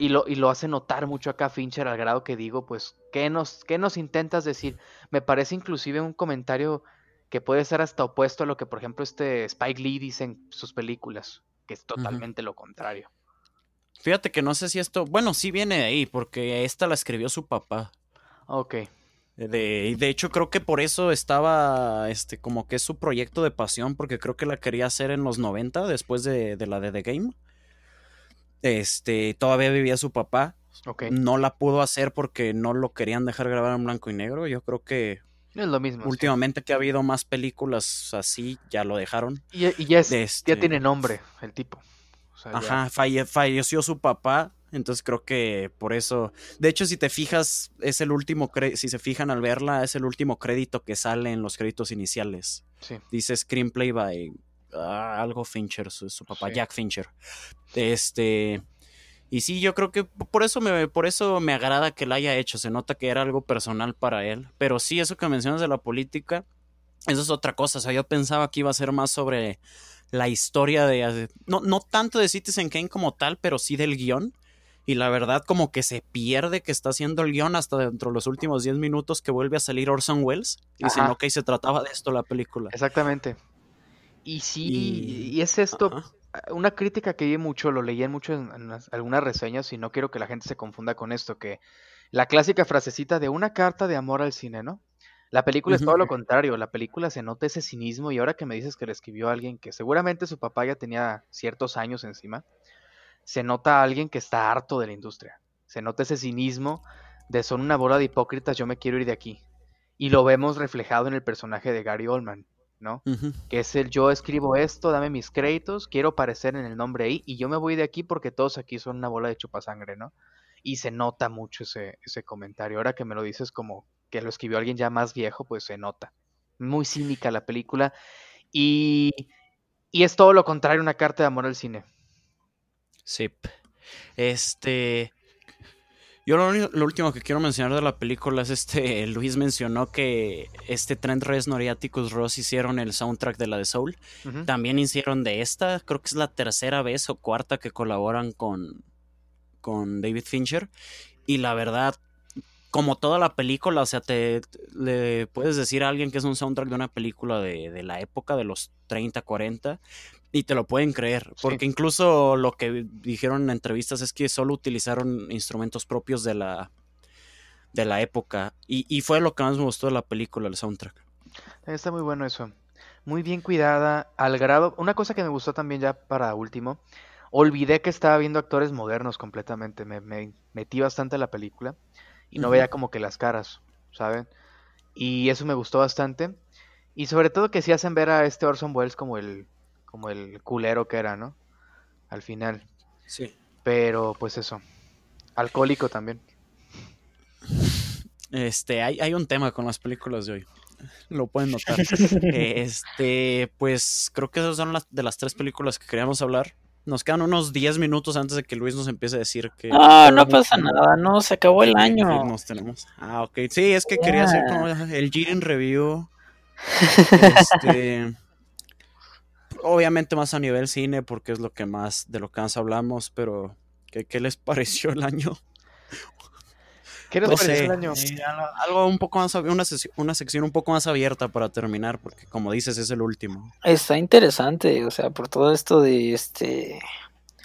y, lo, y lo hace notar mucho acá Fincher al grado que digo, pues, ¿qué nos, ¿qué nos intentas decir? Me parece inclusive un comentario que puede ser hasta opuesto a lo que, por ejemplo, este Spike Lee dice en sus películas, que es totalmente lo contrario. Fíjate que no sé si esto, bueno, sí viene de ahí, porque esta la escribió su papá. Ok. De, de hecho, creo que por eso estaba, este, como que es su proyecto de pasión, porque creo que la quería hacer en los 90, después de, de la de The Game. Este, todavía vivía su papá. No la pudo hacer porque no lo querían dejar grabar en blanco y negro. Yo creo que es lo mismo. Últimamente que ha habido más películas así, ya lo dejaron. Y, ya, este tiene nombre el tipo. Ajá, falleció su papá, entonces creo que por eso. De hecho, si te fijas, es el último. Si se fijan al verla, es el último crédito que sale en los créditos iniciales. Dice Screenplay by Ah, algo Fincher, su, papá, Jack Fincher. Este. Y sí, yo creo que por eso me, por eso me agrada que la haya hecho. Se nota que era algo personal para él. Pero sí, eso que mencionas de la política, eso es otra cosa. O sea, yo pensaba que iba a ser más sobre la historia de. No, no tanto de Citizen Kane como tal, pero sí del guion. Y la verdad, como que se pierde que está haciendo el guion hasta dentro de los últimos 10 minutos que vuelve a salir Orson Welles. Y dicen, ok, se trataba de esto la película. Exactamente. Y sí, y, es esto, una crítica que vi mucho, lo leí en mucho en, algunas reseñas y no quiero que la gente se confunda con esto, que la clásica frasecita de una carta de amor al cine, ¿no? La película es todo lo contrario, la película se nota ese cinismo y ahora que me dices que le escribió a alguien que seguramente su papá ya tenía ciertos años encima, se nota a alguien que está harto de la industria, se nota ese cinismo de son una bola de hipócritas, yo me quiero ir de aquí. Y lo vemos reflejado en el personaje de Gary Oldman. ¿no? Que es el yo escribo esto, dame mis créditos, quiero aparecer en el nombre ahí y yo me voy de aquí porque todos aquí son una bola de chupasangre, ¿no? Y se nota mucho ese, ese comentario. Ahora que me lo dices como que lo escribió alguien ya más viejo, pues se nota. Muy cínica la película y, y es todo lo contrario, una carta de amor al cine. Sí. Este, yo lo, último que quiero mencionar de la película es este, Luis mencionó que este Trent Reznor y Atticus Ross hicieron el soundtrack de la de Soul. También hicieron de esta, creo que es la tercera vez o cuarta que colaboran con, con David Fincher. Y la verdad, como toda la película, o sea, te le puedes decir a alguien que es un soundtrack de una película de, de la época de los 30, 40 y te lo pueden creer, porque incluso lo que dijeron en entrevistas es que solo utilizaron instrumentos propios de la, de la época. Y, fue lo que más me gustó de la película, el soundtrack. Está muy bueno eso. Muy bien cuidada, al grado... Una cosa que me gustó también ya para último, olvidé que estaba viendo actores modernos completamente. Me, metí bastante en la película y no veía como que las caras, ¿saben? Y eso me gustó bastante. Y sobre todo que sí hacen ver a este Orson Welles como el como el culero que era, ¿no? Al final. Sí. Pero pues eso. Alcohólico también. Este, hay, hay un tema con las películas de hoy. Lo pueden notar. este, pues creo que esas son las de las tres películas que queríamos hablar. Nos quedan unos 10 minutos antes de que Luis nos empiece a decir que. No, no pasa nada, no, se acabó el año. Nos tenemos. Ah, ok. Sí, es que quería hacer como el Jiren Review Este, obviamente más a nivel cine, porque es lo que más, de lo que más hablamos, pero ¿qué, qué les pareció el año? ¿Qué les pareció el año? algo un poco más, una, una sección un poco más abierta para terminar, porque como dices, es el último. Está interesante, o sea, por todo esto de este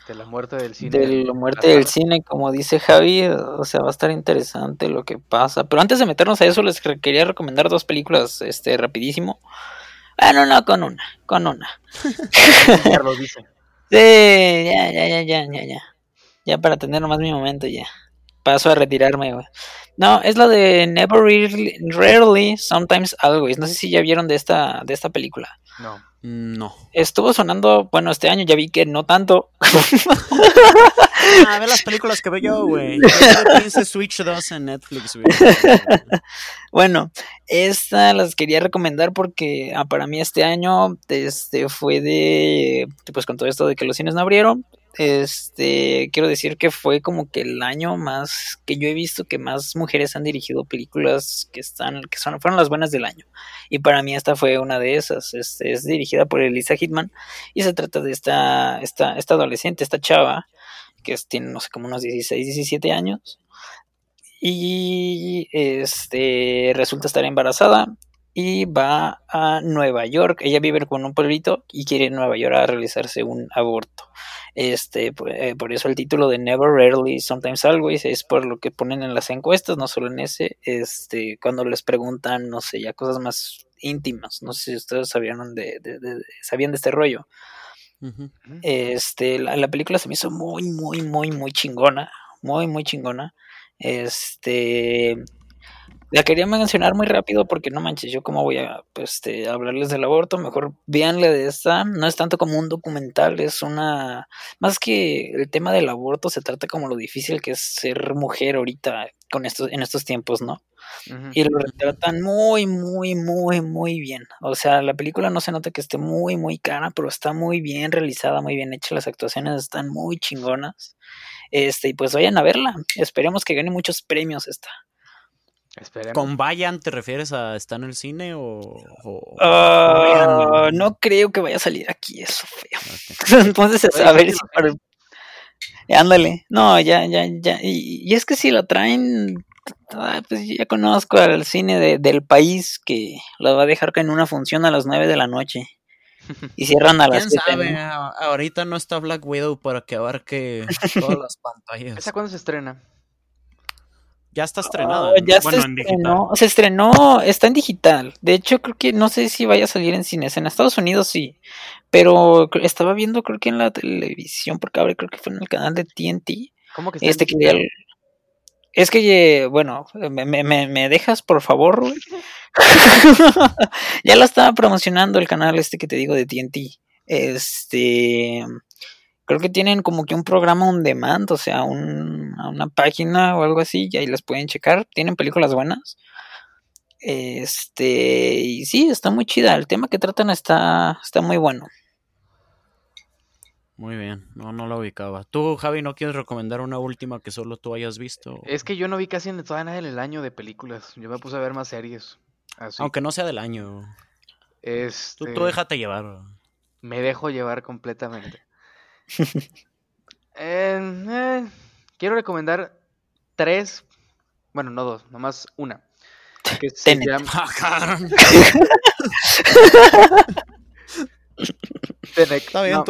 de la muerte del cine. De la muerte del cine, como dice Javi, o sea, va a estar interesante lo que pasa. Pero antes de meternos a eso, les quería recomendar dos películas, este, rapidísimo. Ah, no, no, con una, con una. ya lo dice. Sí, ya, ya, ya, ya, ya, ya. Ya para tener nomás mi momento, ya. Paso a retirarme, güey. No, es la de Never Rarely, Sometimes Always. No sé si ya vieron de esta, de esta película. No. No. Estuvo sonando, bueno, este año ya vi que no tanto. a ver las películas que veo yo, güey. 15 Switch 2 en Netflix, güey. bueno, esta las quería recomendar porque ah, para mí este año este, fue de, pues con todo esto de que los cines no abrieron, este, quiero decir que fue como que el año más que yo he visto que más mujeres han dirigido películas que están, que son, fueron las buenas del año. Y para mí esta fue una de esas. Este, es dirigida por Elisa Hitman y se trata de esta, esta, esta adolescente, esta chava, que tiene, no sé, como unos 16, 17 años. Y este resulta estar embarazada y va a Nueva York. Ella vive con un pueblito y quiere ir a Nueva York a realizarse un aborto. Este, eh, por eso el título de Never, Rarely, Sometimes Always es por lo que ponen en las encuestas, no solo en ese, este, cuando les preguntan, no sé, ya cosas más íntimas, no sé si ustedes sabían de, sabían de este rollo. Este, la, la, película se me hizo muy, muy, muy, muy chingona, muy, muy chingona. Este, la quería mencionar muy rápido porque no manches, yo cómo voy a pues, este, hablarles del aborto, mejor véanle de esta, no es tanto como un documental, es una, más que el tema del aborto se trata como lo difícil que es ser mujer ahorita con estos, en estos tiempos, ¿no? Y lo retratan muy, muy, muy, muy bien. O sea, la película no se nota que esté muy, muy cara, pero está muy bien realizada, muy bien hecha. Las actuaciones están muy chingonas. Este, y pues vayan a verla. Esperemos que gane muchos premios esta. ¿Con Vayan te refieres a estar en el cine o...? Ah, no creo que vaya a salir aquí eso feo. Entonces, a ver si... Ándale, no, ya, ya, ya. Y, es que si la traen, ah, pues ya conozco al cine del país que la va a dejar en una función a las 9 de la noche. Y cierran a las ¿Quién sabe? Ahorita no está Black Widow para que abarque todas las pantallas. ¿Esa cuándo se estrena? Ya está estrenado. Oh, ya se estrenó, se estrenó, está en digital. De hecho, creo que no sé si vaya a salir en cines. En Estados Unidos sí. Pero estaba viendo, creo que en la televisión, porque ahora creo que fue en el canal de TNT. ¿Cómo que está este que Es que, bueno, me, me, me dejas, por favor, ya lo estaba promocionando el canal este que te digo de TNT. Este creo que tienen como que un programa on demand, o sea, una página o algo así, y ahí las pueden checar. Tienen películas buenas. Este, y sí, está muy chida. El tema que tratan está, está muy bueno. Muy bien, no, no lo ubicaba. ¿Tú, Javi, no quieres recomendar una última que solo tú hayas visto? Es que yo no vi casi en toda nada en el año de películas. Yo me puse a ver más series. Aunque no sea del año. Este... Tú, tú déjate llevar. Me dejo llevar completamente. Eh, quiero recomendar tres, bueno, no dos, nomás una. Que se llama... Ah, Está bien, no.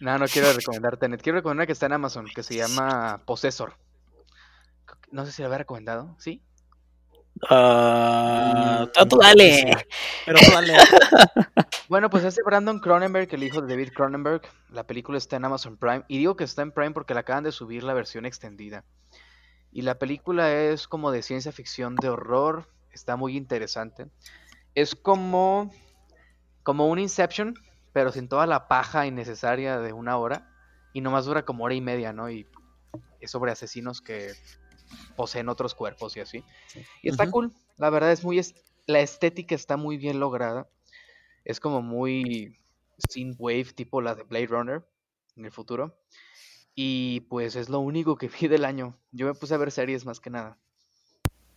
No, no, quiero recomendar Tenet. Quiero recomendar que está en Amazon, que se llama Possessor. No sé si lo había recomendado, ¿sí? Uh, dale. Pero dale. bueno, pues este Brandon Cronenberg, el hijo de David Cronenberg. La película está en Amazon Prime. Y digo que está en Prime porque la acaban de subir la versión extendida. Y la película es como de ciencia ficción de horror. Está muy interesante. Es como, como un Inception, pero sin toda la paja innecesaria de una hora. Y nomás dura como hora y media, ¿no? Y es sobre asesinos que poseen otros cuerpos y así. Y está cool, la verdad es muy, la estética está muy bien lograda. Es como muy wave tipo la de Blade Runner en el futuro. Y pues es lo único que vi del año. Yo me puse a ver series más que nada.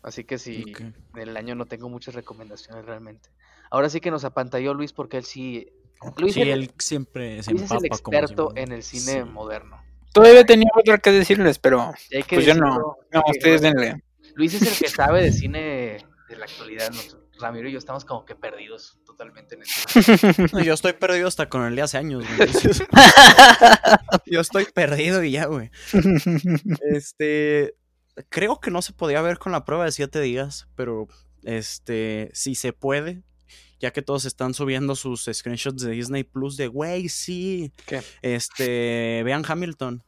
Así que sí, en el año no tengo muchas recomendaciones realmente. Ahora sí que nos apantalló Luis porque él sí... Luis sí, él siempre se Luis es el experto en el cine moderno. Todavía tenía otra que decirles, pero pues yo no. No, ustedes denle. Luis es el que sabe de cine de la actualidad. Ramiro y yo estamos como que perdidos totalmente en el yo estoy perdido hasta con el de hace años, yo estoy perdido y ya, güey. Este, creo que no se podía ver con la prueba de siete días, pero este, si se puede, ya que todos están subiendo sus screenshots de Disney Plus de, güey, sí. ¿Qué? Este, vean Hamilton.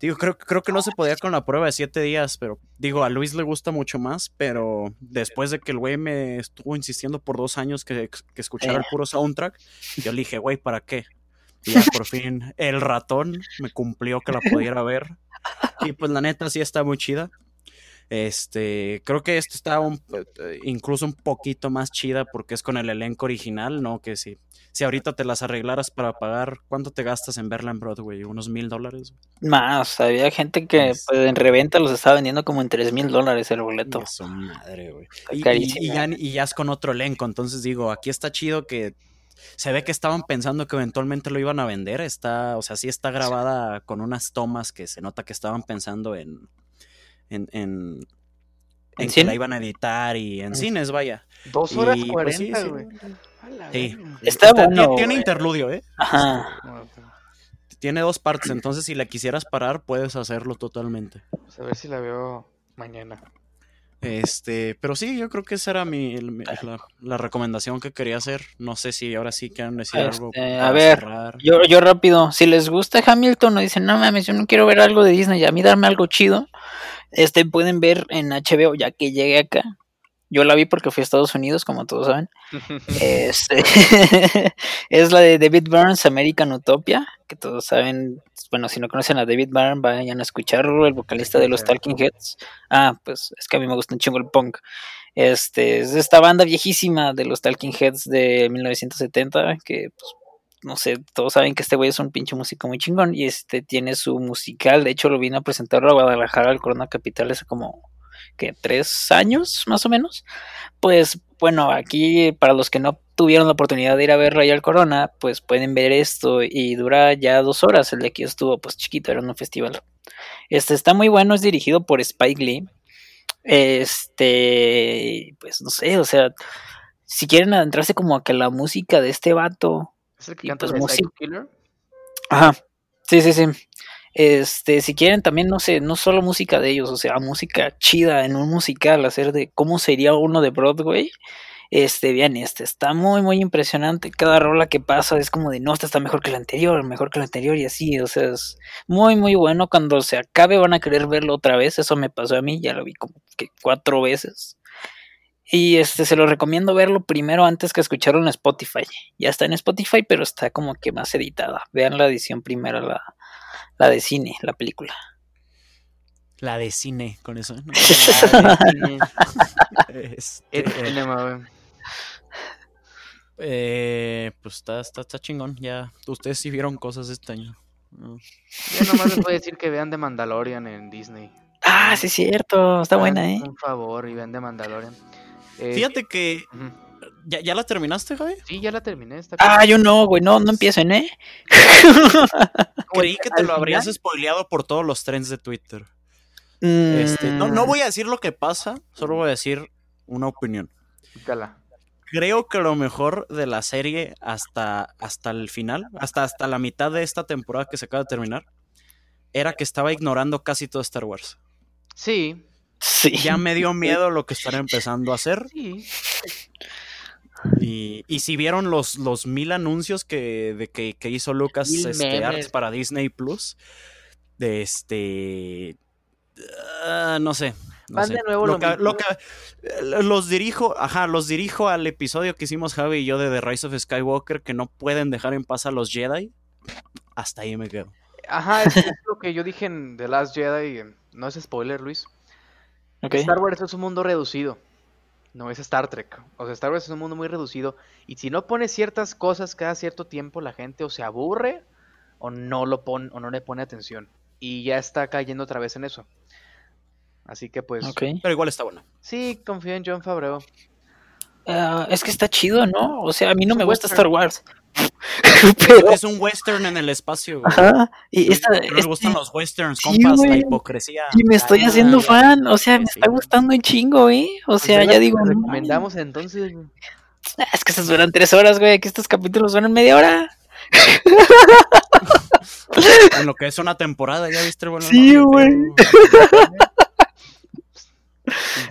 Digo, creo, creo que no se podía con la prueba de siete días, pero digo, a Luis le gusta mucho más, pero después de que el güey me estuvo insistiendo por dos años que, que escuchara el puro soundtrack, yo le dije, güey, ¿para qué? Y ya por fin el ratón me cumplió que la pudiera ver. Y pues la neta sí está muy chida. Este, creo que esto está un, eh, incluso un poquito más chida porque es con el elenco original, ¿no? Que si, si ahorita te las arreglaras para pagar, ¿cuánto te gastas en verla en Broadway? ¿Unos mil dólares? Más, había gente que pues, en reventa los estaba vendiendo como en tres mil dólares el boleto. Eso, madre, güey. Y, ya, y ya es con otro elenco, entonces digo, aquí está chido que se ve que estaban pensando que eventualmente lo iban a vender. Está, o sea, sí está grabada con unas tomas que se nota que estaban pensando en, en, en, que la iban a editar y en cines, vaya. Dos horas y, pues, cuarenta, sí, Está bueno. Tiene interludio, ¿eh? Ajá. Tiene dos partes, entonces si la quisieras parar, puedes hacerlo totalmente. Pues a ver si la veo mañana. Este, pero sí, yo creo que esa era mi, la, recomendación que quería hacer. No sé si ahora sí quieren decir algo. Este, a ver, yo, yo rápido, si les gusta Hamilton, no dicen, no mames, yo no quiero ver algo de Disney, a mí darme algo chido. Este pueden ver en HBO ya que llegue acá. Yo la vi porque fui a Estados Unidos, como todos saben. este, es la de David Burns, American Utopia, que todos saben. Bueno, si no conocen a David Byrne, vayan a escucharlo, el vocalista de los Talking Heads. Ah, pues es que a mí me gusta un chingo el punk. Este, es esta banda viejísima de los Talking Heads de 1970, que pues, no sé, todos saben que este güey es un pinche músico muy chingón y este tiene su musical, de hecho lo vino a presentarlo a Guadalajara al Corona Capital hace como que tres años más o menos. Pues bueno, aquí para los que no tuvieron la oportunidad de ir a ver Royal Corona, pues pueden ver esto y dura ya dos horas. El de aquí estuvo pues chiquito, era un festival. Este está muy bueno, es dirigido por Spike Lee. Este, pues no sé, o sea, si quieren adentrarse como a que la música de este vato ¿Es el que canta pues, Killer? Ajá. Sí, sí, sí. Este, si quieren también, no sé, no solo música de ellos, o sea, música chida en un musical, hacer de cómo sería uno de Broadway. Este, bien, este, está muy, muy impresionante. Cada rola que pasa es como de, no, esta está mejor que la anterior, mejor que la anterior y así, o sea, es muy, muy bueno. Cuando se acabe van a querer verlo otra vez, eso me pasó a mí, ya lo vi como que cuatro veces. Y este se lo recomiendo verlo primero antes que escucharlo en Spotify. Ya está en Spotify, pero está como que más editada. Vean la edición primero, la, la de cine, la película. La de cine, con eso. ¿no? este, eh, pues está, está, está, chingón. Ya, ustedes sí vieron cosas este año. Yo nomás les voy a decir que vean The Mandalorian en Disney. Ah, sí es cierto, está buena, ¿eh? Un favor y vean The Mandalorian. Eh, Fíjate que. ¿Ya, ¿Ya, la terminaste, Javi? Sí, ya la terminé. ah, yo no, güey, no, no empiecen, ¿eh? Creí que te lo habrías spoileado por todos los trends de Twitter. Este, no, no mm. voy a decir lo que pasa, solo voy a decir una opinión. Creo que lo mejor de la serie hasta, hasta el final, hasta, hasta la mitad de esta temporada que se acaba de terminar, era que estaba ignorando casi todo Star Wars. Sí, ya me dio miedo lo que están empezando a hacer. Y, si vieron los, los mil anuncios que, de que, hizo Lucas este, Arts para Disney Plus, de este. Ah, no sé. los dirijo, ajá, los dirijo al episodio que hicimos Javi y yo de The Rise of Skywalker, que no pueden dejar en paz a los Jedi. Hasta ahí me quedo. Ajá, es lo que yo dije en The Last Jedi. No es spoiler, Luis. Star Wars es un mundo reducido. No es Star Trek. O sea, Star Wars es un mundo muy reducido. Y si no pones ciertas cosas cada cierto tiempo, la gente o se aburre o no lo pone o no le pone atención. Y ya está cayendo otra vez en eso. Así que pues. Pero igual está bueno. Sí, confío en John Favreau. Ah, es que está chido, ¿no? O sea, a mí no me gusta Star Wars. Pero... Es un western en el espacio, güey. Ajá. Y esta, me gustan los westerns, compas, la hipocresía. Y me estoy haciendo fan, o sea, me está gustando un chingo, ¿eh? O pues sea, ya digo. recomendamos entonces. Es que estos duran tres horas, güey. Aquí estos capítulos duran media hora. en lo que es una temporada, ¿ya viste? Bueno, sí, güey.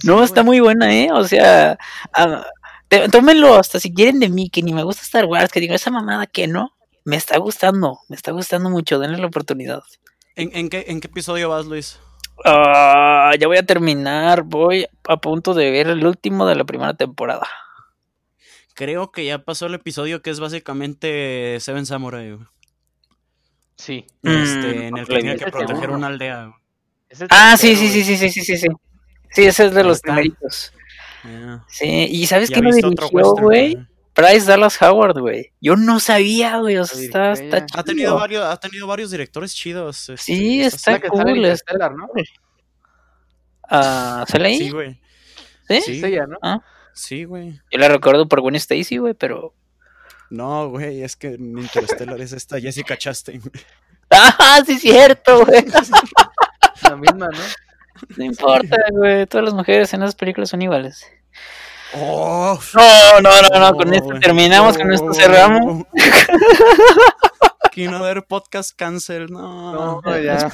No, está muy buena, ¿eh? O sea, ah, tómenlo hasta si quieren de mí, que ni me gusta Star Wars, que digo, esa mamada que no, me está gustando, me está gustando mucho, denle la oportunidad. ¿En, en, qué, en qué, episodio vas, Luis? Ah, ya voy a terminar, voy a punto de ver el último de la primera temporada. Creo que ya pasó el episodio que es básicamente Seven Samurai. Sí. Este, mm, en el que tiene que proteger una aldea. ah, sí, sí, sí, sí, sí, sí, sí. Sí, ese es de los está. primeritos. Sí, y ¿sabes qué lo dirigió, güey? Bryce Dallas Howard, güey. Yo no sabía, güey. O sea, está, está Ha tenido varios, ha tenido varios directores chidos. Este, sí, está cool. Estelar, ¿no? Ah, ¿Sale ahí? Sí, güey. ¿Sí? Sí, sí ¿no? Ah. Sí, güey. Yo la recuerdo por Gwen Stacy, güey, pero. No, güey, es que en Interstellar es esta Jessica Chastain. ah, sí, cierto, güey. La misma, ¿no? No importa, güey. Todas las mujeres en esas películas son iguales. Oh, no, no, no, no. Con esto terminamos, con esto cerramos. No haber podcast cancel, no. No, ya.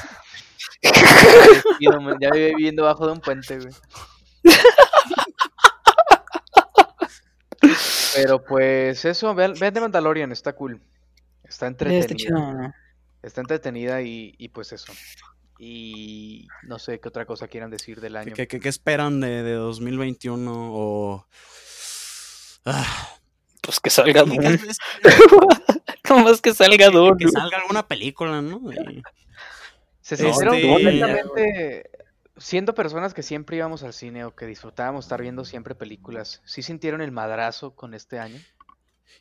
ya vive viviendo bajo de un puente, güey. Pero pues eso, vean, de Mandalorian, está cool. Está entretenida. Está entretenida y, y pues eso. Y no sé qué otra cosa quieran decir del año. ¿Qué, qué, esperan de, de, 2021? O... Ah. Pues que salga Dune. ¿Cómo es que salga Dune? Que, salga alguna película, ¿no? Se sintieron completamente... Siendo personas que siempre íbamos al cine o que disfrutábamos estar viendo siempre películas, ¿sí sintieron el madrazo con este año?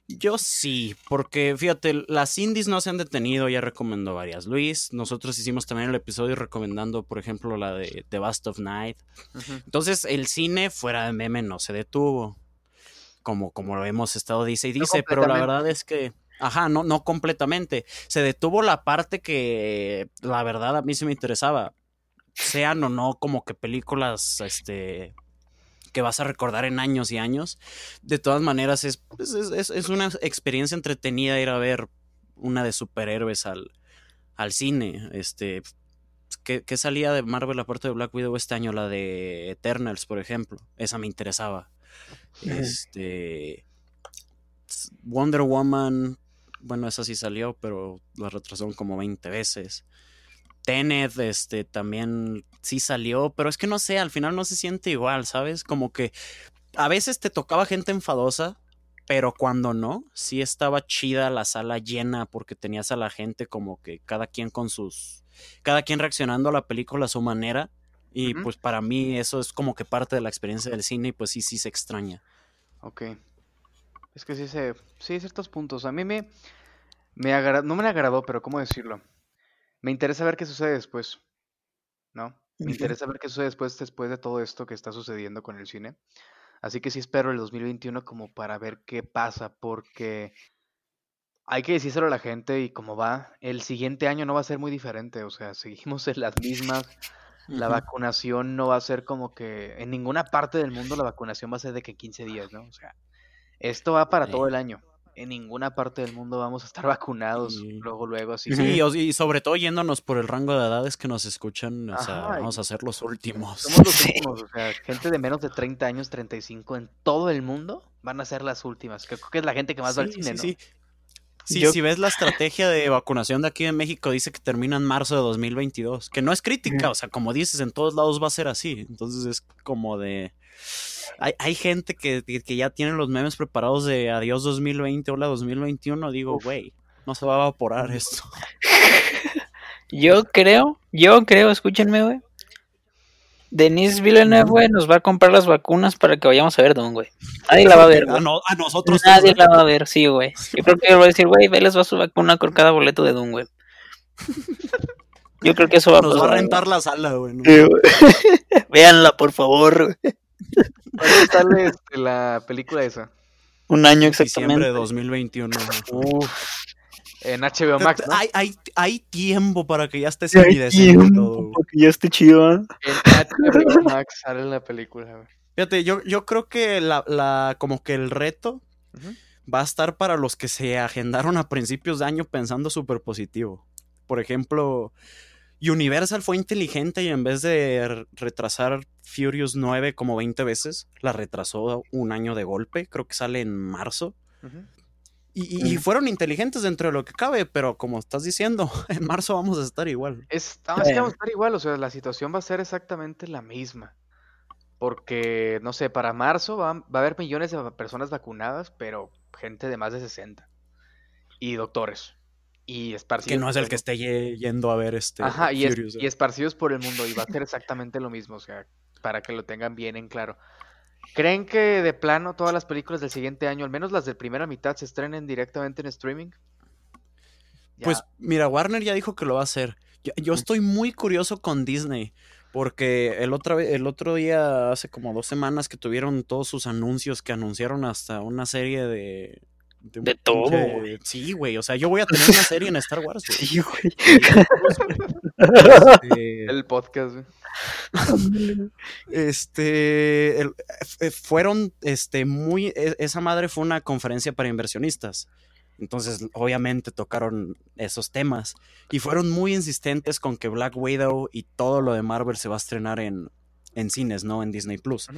Yo sí, porque fíjate, las indies no se han detenido, ya recomendó varias. Luis, nosotros hicimos también el episodio recomendando, por ejemplo, la de The Bust of Night. Entonces, el cine fuera de meme no se detuvo. Como, como lo hemos estado dice y dice, pero la verdad es que. Ajá, no, no completamente. Se detuvo la parte que la verdad a mí sí me interesaba. Sean o no como que películas este que vas a recordar en años y años. De todas maneras, pues, es, es, una experiencia entretenida ir a ver una de superhéroes al, al cine. Este, ¿qué, salía de Marvel aparte de Black Widow este año? La de Eternals, por ejemplo. Esa me interesaba. Este. Wonder Woman. Bueno, esa sí salió, pero la retrasaron como 20 veces. Tenet, este, también sí salió, pero es que no sé, al final no se siente igual, ¿sabes? Como que a veces te tocaba gente enfadosa, pero cuando no, sí estaba chida la sala llena porque tenías a la gente como que cada quien con sus, cada quien reaccionando a la película a su manera. Y pues para mí eso es como que parte de la experiencia del cine y pues sí, sí se extraña. Ok. Es que sí se, sí, ciertos puntos. A mí me, me agradó, no me agradó, pero ¿cómo decirlo? Me interesa ver qué sucede después, ¿no? Me interesa ver qué sucede después, después de todo esto que está sucediendo con el cine. Así que sí espero el 2021 como para ver qué pasa, porque hay que decírselo a la gente y cómo va. El siguiente año no va a ser muy diferente, o sea, seguimos en las mismas. La vacunación no va a ser como que en ninguna parte del mundo la vacunación va a ser de que 15 días, ¿no? O sea, esto va para todo el año en ninguna parte del mundo vamos a estar vacunados luego, luego, así. Sí, y sobre todo yéndonos por el rango de edades que nos escuchan, o sea, vamos a ser los últimos. Somos los últimos, o sea, gente de menos de 30 años, 35 en todo el mundo van a ser las últimas. Creo que es la gente que más va al cine, ¿no? Sí, Sí, si ves la estrategia de vacunación de aquí en México, dice que termina en marzo de 2022, que no es crítica, o sea, como dices, en todos lados va a ser así. Entonces es como de hay, hay gente que, que, ya tiene los memes preparados de adiós 2020, hola 2021. Digo, güey, no se va a evaporar esto. yo creo, yo creo, escúchenme, güey. Denise Villeneuve, güey, nos va a comprar las vacunas para que vayamos a ver Don, güey. Nadie la va a ver. A, a, nosotros. Nadie la va a ver, sí, güey. Yo creo que voy a decir, güey, ve les va su vacuna con cada boleto de Don, güey. Yo creo que eso va a Nos va a rentar la sala, güey. Véanla, por favor. ¿Cuándo sale este, la película esa? Un año exactamente. Diciembre de 2021. Uf. En HBO Max. ¿no? Hay, hay, hay, tiempo para que ya esté sí, hay tiempo para que ya esté chido. En HBO Max sale la película. Güey. Fíjate, yo, yo creo que la, la, como que el reto va a estar para los que se agendaron a principios de año pensando súper positivo. Por ejemplo, Universal fue inteligente y en vez de retrasar Furious 9 como 20 veces, la retrasó un año de golpe. Creo que sale en marzo. y, fueron inteligentes dentro de lo que cabe, pero como estás diciendo, en marzo vamos a estar igual. Estamos, vamos a estar igual, o sea, la situación va a ser exactamente la misma. Porque, no sé, para marzo va, va a haber millones de personas vacunadas, pero gente de más de 60. Y doctores y esparcidos. Que no es el que esté yendo a ver este. Ajá, y, y, esparcidos por el mundo. Y va a ser exactamente lo mismo, o sea, para que lo tengan bien en claro. ¿Creen que de plano todas las películas del siguiente año, al menos las de primera mitad, se estrenen directamente en streaming? Pues mira, Warner ya dijo que lo va a hacer. Yo, estoy muy curioso con Disney. Porque el otro, el otro día, hace como dos semanas que tuvieron todos sus anuncios, que anunciaron hasta una serie de, de, todo. Sí, güey. O sea, yo voy a tener una serie en Star Wars, güey. Sí, güey. Este, el podcast, güey. Este. Eh, fueron, este, muy. E, esa madre fue una conferencia para inversionistas. Entonces, obviamente tocaron esos temas. Y fueron muy insistentes con que Black Widow y todo lo de Marvel se va a estrenar en, en cines, ¿no? En Disney Plus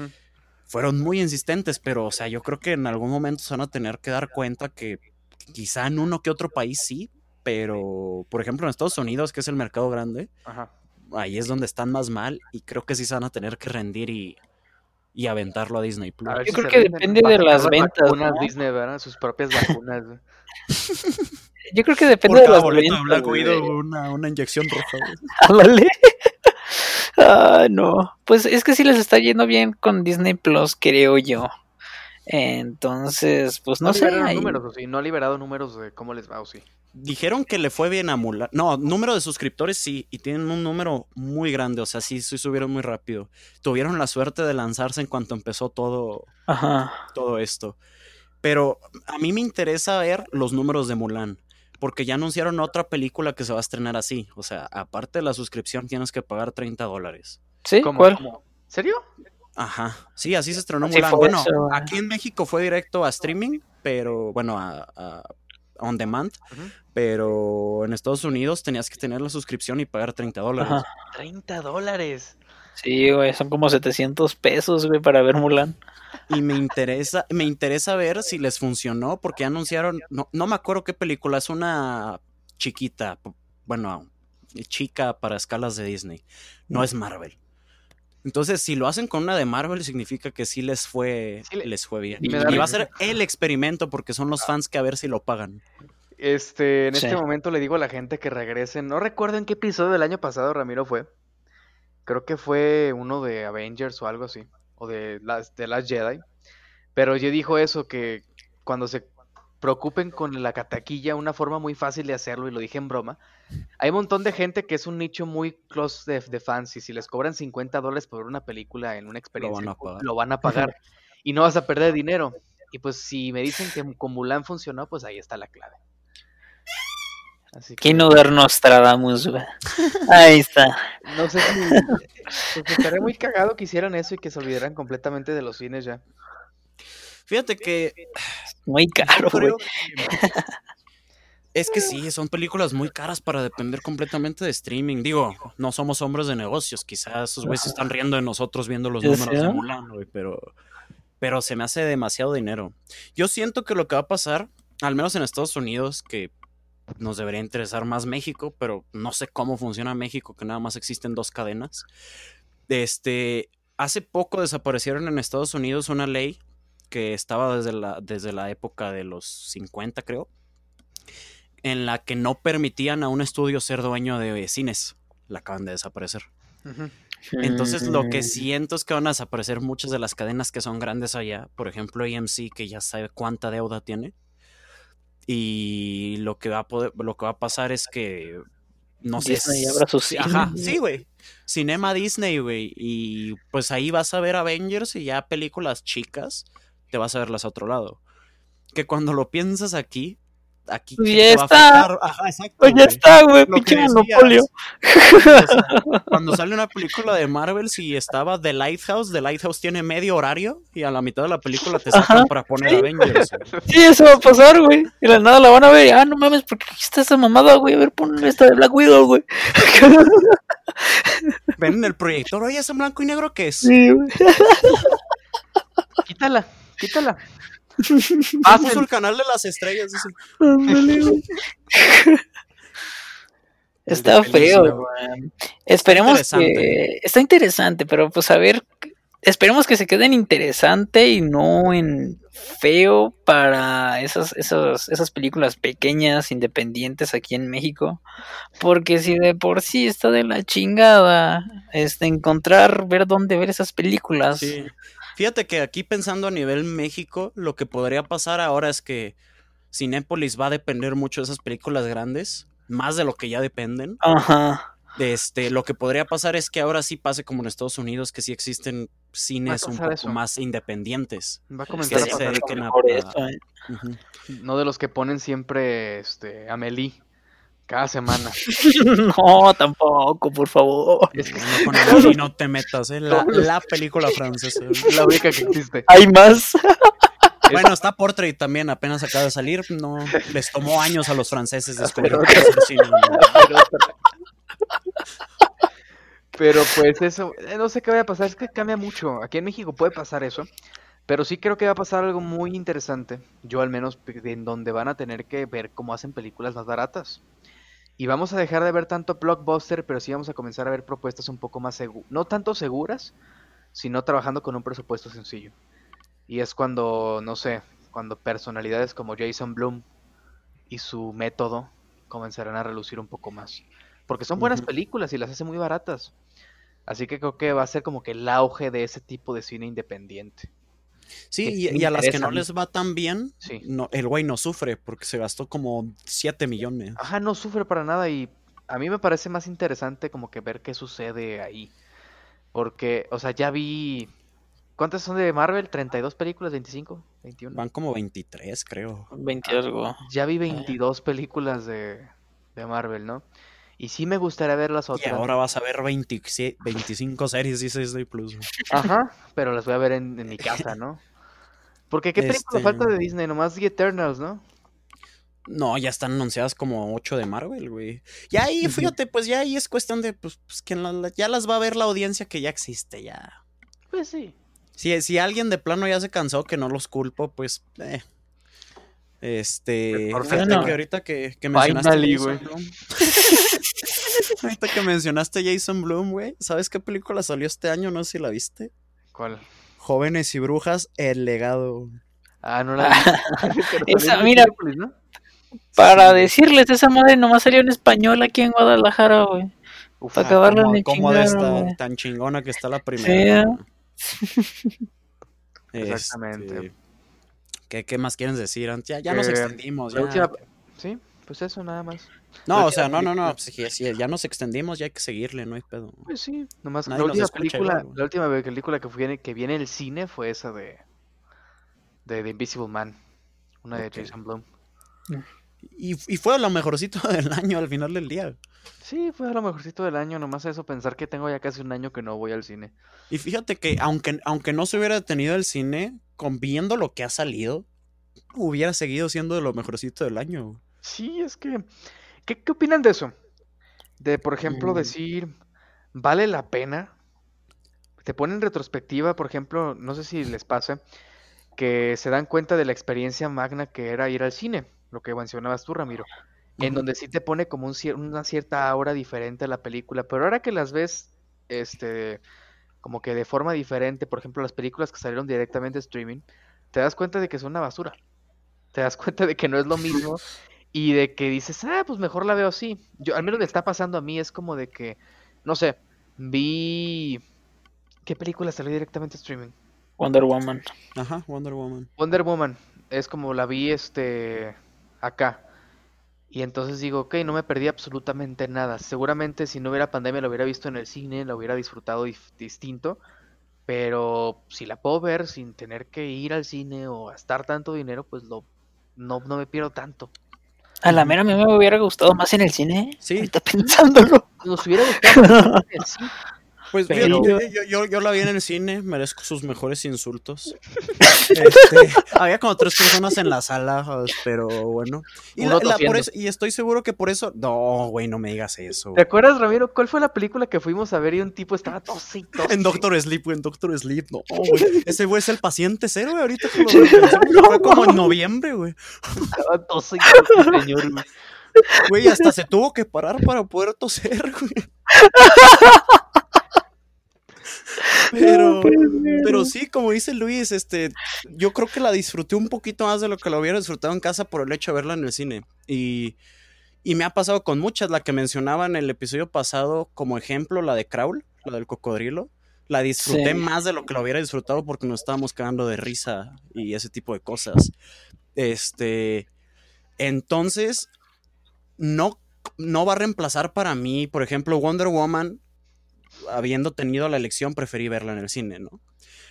fueron muy insistentes, pero, o sea, yo creo que en algún momento se van a tener que dar cuenta que quizá en uno que otro país sí, pero, por ejemplo, en Estados Unidos, que es el mercado grande, ahí es donde están más mal y creo que sí se van a tener que rendir y, y aventarlo a Disney Plus. Yo creo que depende de las ventas. ¿no? Disney, ¿verdad? Sus propias vacunas. Yo creo que depende de las ventas. Black una, una inyección roja. Ah, no. Pues es que sí les está yendo bien con Disney Plus, creo yo. Entonces, pues no, sé. Números, No ha liberado números de cómo les va o sí. Dijeron que le fue bien a Mulan. No, número de suscriptores sí, y tienen un número muy grande, o sea, sí, sí subieron muy rápido. Tuvieron la suerte de lanzarse en cuanto empezó todo, todo esto. Pero a mí me interesa ver los números de Mulan porque ya anunciaron otra película que se va a estrenar así. O sea, aparte de la suscripción tienes que pagar 30 dólares. ¿Sí? ¿Cuál? ¿Serio? Ajá. Sí, así se estrenó Mulan. Bueno, aquí en México fue directo a streaming, pero bueno, a, on demand, pero en Estados Unidos tenías que tener la suscripción y pagar 30 dólares. 30 dólares. Sí, güey, son como 700 pesos, güey, para ver Mulan y me interesa, me interesa ver si les funcionó, porque anunciaron, no, no me acuerdo qué película, es una chiquita, bueno, chica para escalas de Disney, no es Marvel. Entonces, si lo hacen con una de Marvel, significa que sí les fue, les fue bien. Y, va a ser el experimento porque son los fans que a ver si lo pagan. Este, en este momento le digo a la gente que regresen. No recuerdo en qué episodio del año pasado Ramiro fue. Creo que fue uno de Avengers o algo así o de las de las Jedi. Pero yo dijo eso, que cuando se preocupen con la cataquilla, una forma muy fácil de hacerlo, y lo dije en broma, hay un montón de gente que es un nicho muy close de, fans, y si les cobran 50 dólares por una película en una experiencia, lo van a pagar, y no vas a perder dinero. Y pues si me dicen que con Mulan funcionó, pues ahí está la clave. Así que... no ver Nostradamus, Ahí está. No sé si. Pues estaría muy cagado que hicieran eso y que se olvidaran completamente de los cines ya. Fíjate que. Muy caro, Es que sí, son películas muy caras para depender completamente de streaming. Digo, no somos hombres de negocios. Quizás esos güeyes están riendo de nosotros viendo los números de Mulan, güey, pero. Pero se me hace demasiado dinero. Yo siento que lo que va a pasar, al menos en Estados Unidos, que nos debería interesar más México, pero no sé cómo funciona México, que nada más existen dos cadenas. Este, hace poco desaparecieron en Estados Unidos una ley que estaba desde la, desde la época de los 50, creo, en la que no permitían a un estudio ser dueño de cines. La acaban de desaparecer. Entonces lo que siento es que van a desaparecer muchas de las cadenas que son grandes allá. Por ejemplo, AMC, que ya sabe cuánta deuda tiene y lo que va a poder, lo que va a pasar es que no sé. Disney abra su cine. Ajá, sí, güey. Cinema Disney, güey. Y pues ahí vas a ver Avengers y ya películas chicas, te vas a verlas a otro lado. Que cuando lo piensas aquí, aquí ya está. pues ya está, güey, pinche monopolio. cuando sale una película de Marvel, si estaba The Lighthouse, The Lighthouse tiene medio horario y a la mitad de la película te sacan para poner Avengers. Sí, eso va a pasar, güey. Y la nada la van a ver. Ah, no mames, ¿por qué está esa mamada, güey? A ver, pon esta de Black Widow, güey. Ven en el proyector, oye, ¿es en blanco y negro qué es? Sí, güey. Quítala, quítala. Paso el canal de las estrellas. Está feo, Esperemos que. Está interesante, pero pues a ver. Esperemos que se quede en interesante y no en feo para esas, esas, esas películas pequeñas, independientes aquí en México. Porque si de por sí está de la chingada, este, encontrar, ver dónde ver esas películas. Sí. Fíjate que aquí pensando a nivel México, lo que podría pasar ahora es que Cinépolis va a depender mucho de esas películas grandes, más de lo que ya dependen. Ajá. Este, lo que podría pasar es que ahora sí pase como en Estados Unidos, que sí existen cines un poco más independientes. Va a comenzar a pasar ¿eh? No de los que ponen siempre este Amelie cada semana. no, tampoco, por favor. Es que no, no te metas, ¿eh? la, la, película francesa. La única que existe. Hay más. Bueno, está Portrait también, apenas acaba de salir. No, les tomó años a los franceses descubrir Pero pues eso, eh, no sé qué vaya a pasar, es que cambia mucho. Aquí en México puede pasar eso, pero sí creo que va a pasar algo muy interesante. Yo al menos en donde van a tener que ver cómo hacen películas más baratas. Y vamos a dejar de ver tanto blockbuster, pero sí vamos a comenzar a ver propuestas un poco más seguras, no tanto seguras, sino trabajando con un presupuesto sencillo. Y es cuando, no sé, cuando personalidades como Jason Bloom y su método comenzarán a relucir un poco más. Porque son buenas películas y las hace muy baratas. Así que creo que va a ser como que el auge de ese tipo de cine independiente. Sí, y, a las que no les va tan bien, no, el güey no sufre porque se gastó como 7 millones. Ajá, no sufre para nada y a mí me parece más interesante como que ver qué sucede ahí. Porque, o sea, ya vi... ¿Cuántas son de Marvel? ¿32 películas? ¿25? ¿21? Van como 23, creo. 20 algo. Ya vi 22 películas de, de Marvel, ¿no? Y sí me gustaría ver las otras. Y ahora vas a ver 25 series y Disney Plus. Ajá, pero las voy a ver en, mi casa, ¿no? Porque ¿qué película falta de Disney? Nomás The Eternals, ¿no? No, ya están anunciadas como 8 de Marvel, güey. Y ahí, fíjate, pues ya ahí es cuestión de, pues, pues que ya las va a ver la audiencia que ya existe, ya. Pues sí. Si, si alguien de plano ya se cansó, que no los culpo, pues, eh. Este, fíjate que ahorita que, que mencionaste Jason Bloom. ahorita que mencionaste Jason Bloom, güey, ¿sabes qué película salió este año? No sé si la viste. ¿Cuál? Jóvenes y brujas, El legado. Ah, no la vi. esa, mira, para decirles, esa madre nomás salió en español aquí en Guadalajara, güey. Para acabarla en cómo de tan chingona que está la primera. Exactamente. Este, ¿Qué, más quieren decir? Ya, ya nos extendimos. Sí, pues eso nada más. No, o sea, no, no, no. Pues, ya nos extendimos, ya hay que seguirle, no hay pedo. Pues sí, nomás. la última, película, la última película que viene, que viene en el cine fue esa de. de The Invisible Man. Una de Jason Blum. Y, y fue lo mejorcito del año al final del día. Sí, fue lo mejorcito del año, nomás eso, pensar que tengo ya casi un año que no voy al cine. Y fíjate que aunque, aunque no se hubiera tenido el cine, con viendo lo que ha salido, hubiera seguido siendo de lo mejorcito del año. Sí, es que... ¿Qué, qué opinan de eso? De, por ejemplo, mm. decir, ¿vale la pena? Te ponen en retrospectiva, por ejemplo, no sé si les pasa, que se dan cuenta de la experiencia magna que era ir al cine, lo que mencionabas tú, Ramiro en donde sí te pone como un, una cierta aura diferente a la película, pero ahora que las ves, este, como que de forma diferente, por ejemplo, las películas que salieron directamente de streaming, te das cuenta de que son una basura, te das cuenta de que no es lo mismo y de que dices, ah, pues mejor la veo así. Yo, al menos me está pasando a mí, es como de que, no sé, vi... ¿Qué película salió directamente streaming? Wonder Woman. Ajá, Wonder Woman. Wonder Woman, es como la vi este acá Y entonces digo, ok, no me perdí absolutamente nada. Seguramente si no hubiera pandemia lo hubiera visto en el cine, lo hubiera disfrutado distinto. Pero si la puedo ver sin tener que ir al cine o gastar tanto dinero, pues lo, no, no me pierdo tanto. A la mera a mí me hubiera gustado más en el cine. Sí. Está pensándolo. Nos hubiera gustado más en el cine. Pues yo, yo, la vi en el cine, merezco sus mejores insultos. Este, había como tres personas en la sala, pero bueno. Y, y estoy seguro que por eso. No, güey, no me digas eso. ¿Te acuerdas, Ramiro? ¿Cuál fue la película que fuimos a ver y un tipo estaba tosito? En Doctor Sleep, güey, en Doctor Sleep. No, güey. Ese güey es el paciente cero, güey. Ahorita fue como en noviembre, güey. Estaba tosito, señor, güey. Güey, hasta se tuvo que parar para poder toser, güey. Pero, pero sí, como dice Luis, este, yo creo que la disfruté un poquito más de lo que la hubiera disfrutado en casa por el hecho de verla en el cine. Y, y me ha pasado con muchas, la que mencionaba en el episodio pasado como ejemplo, la de Kraul, la del cocodrilo. La disfruté más de lo que la hubiera disfrutado porque nos estábamos cagando de risa y ese tipo de cosas. Este, entonces, no, no va a reemplazar para mí, por ejemplo, Wonder Woman habiendo tenido la elección, preferí verla en el cine, ¿no?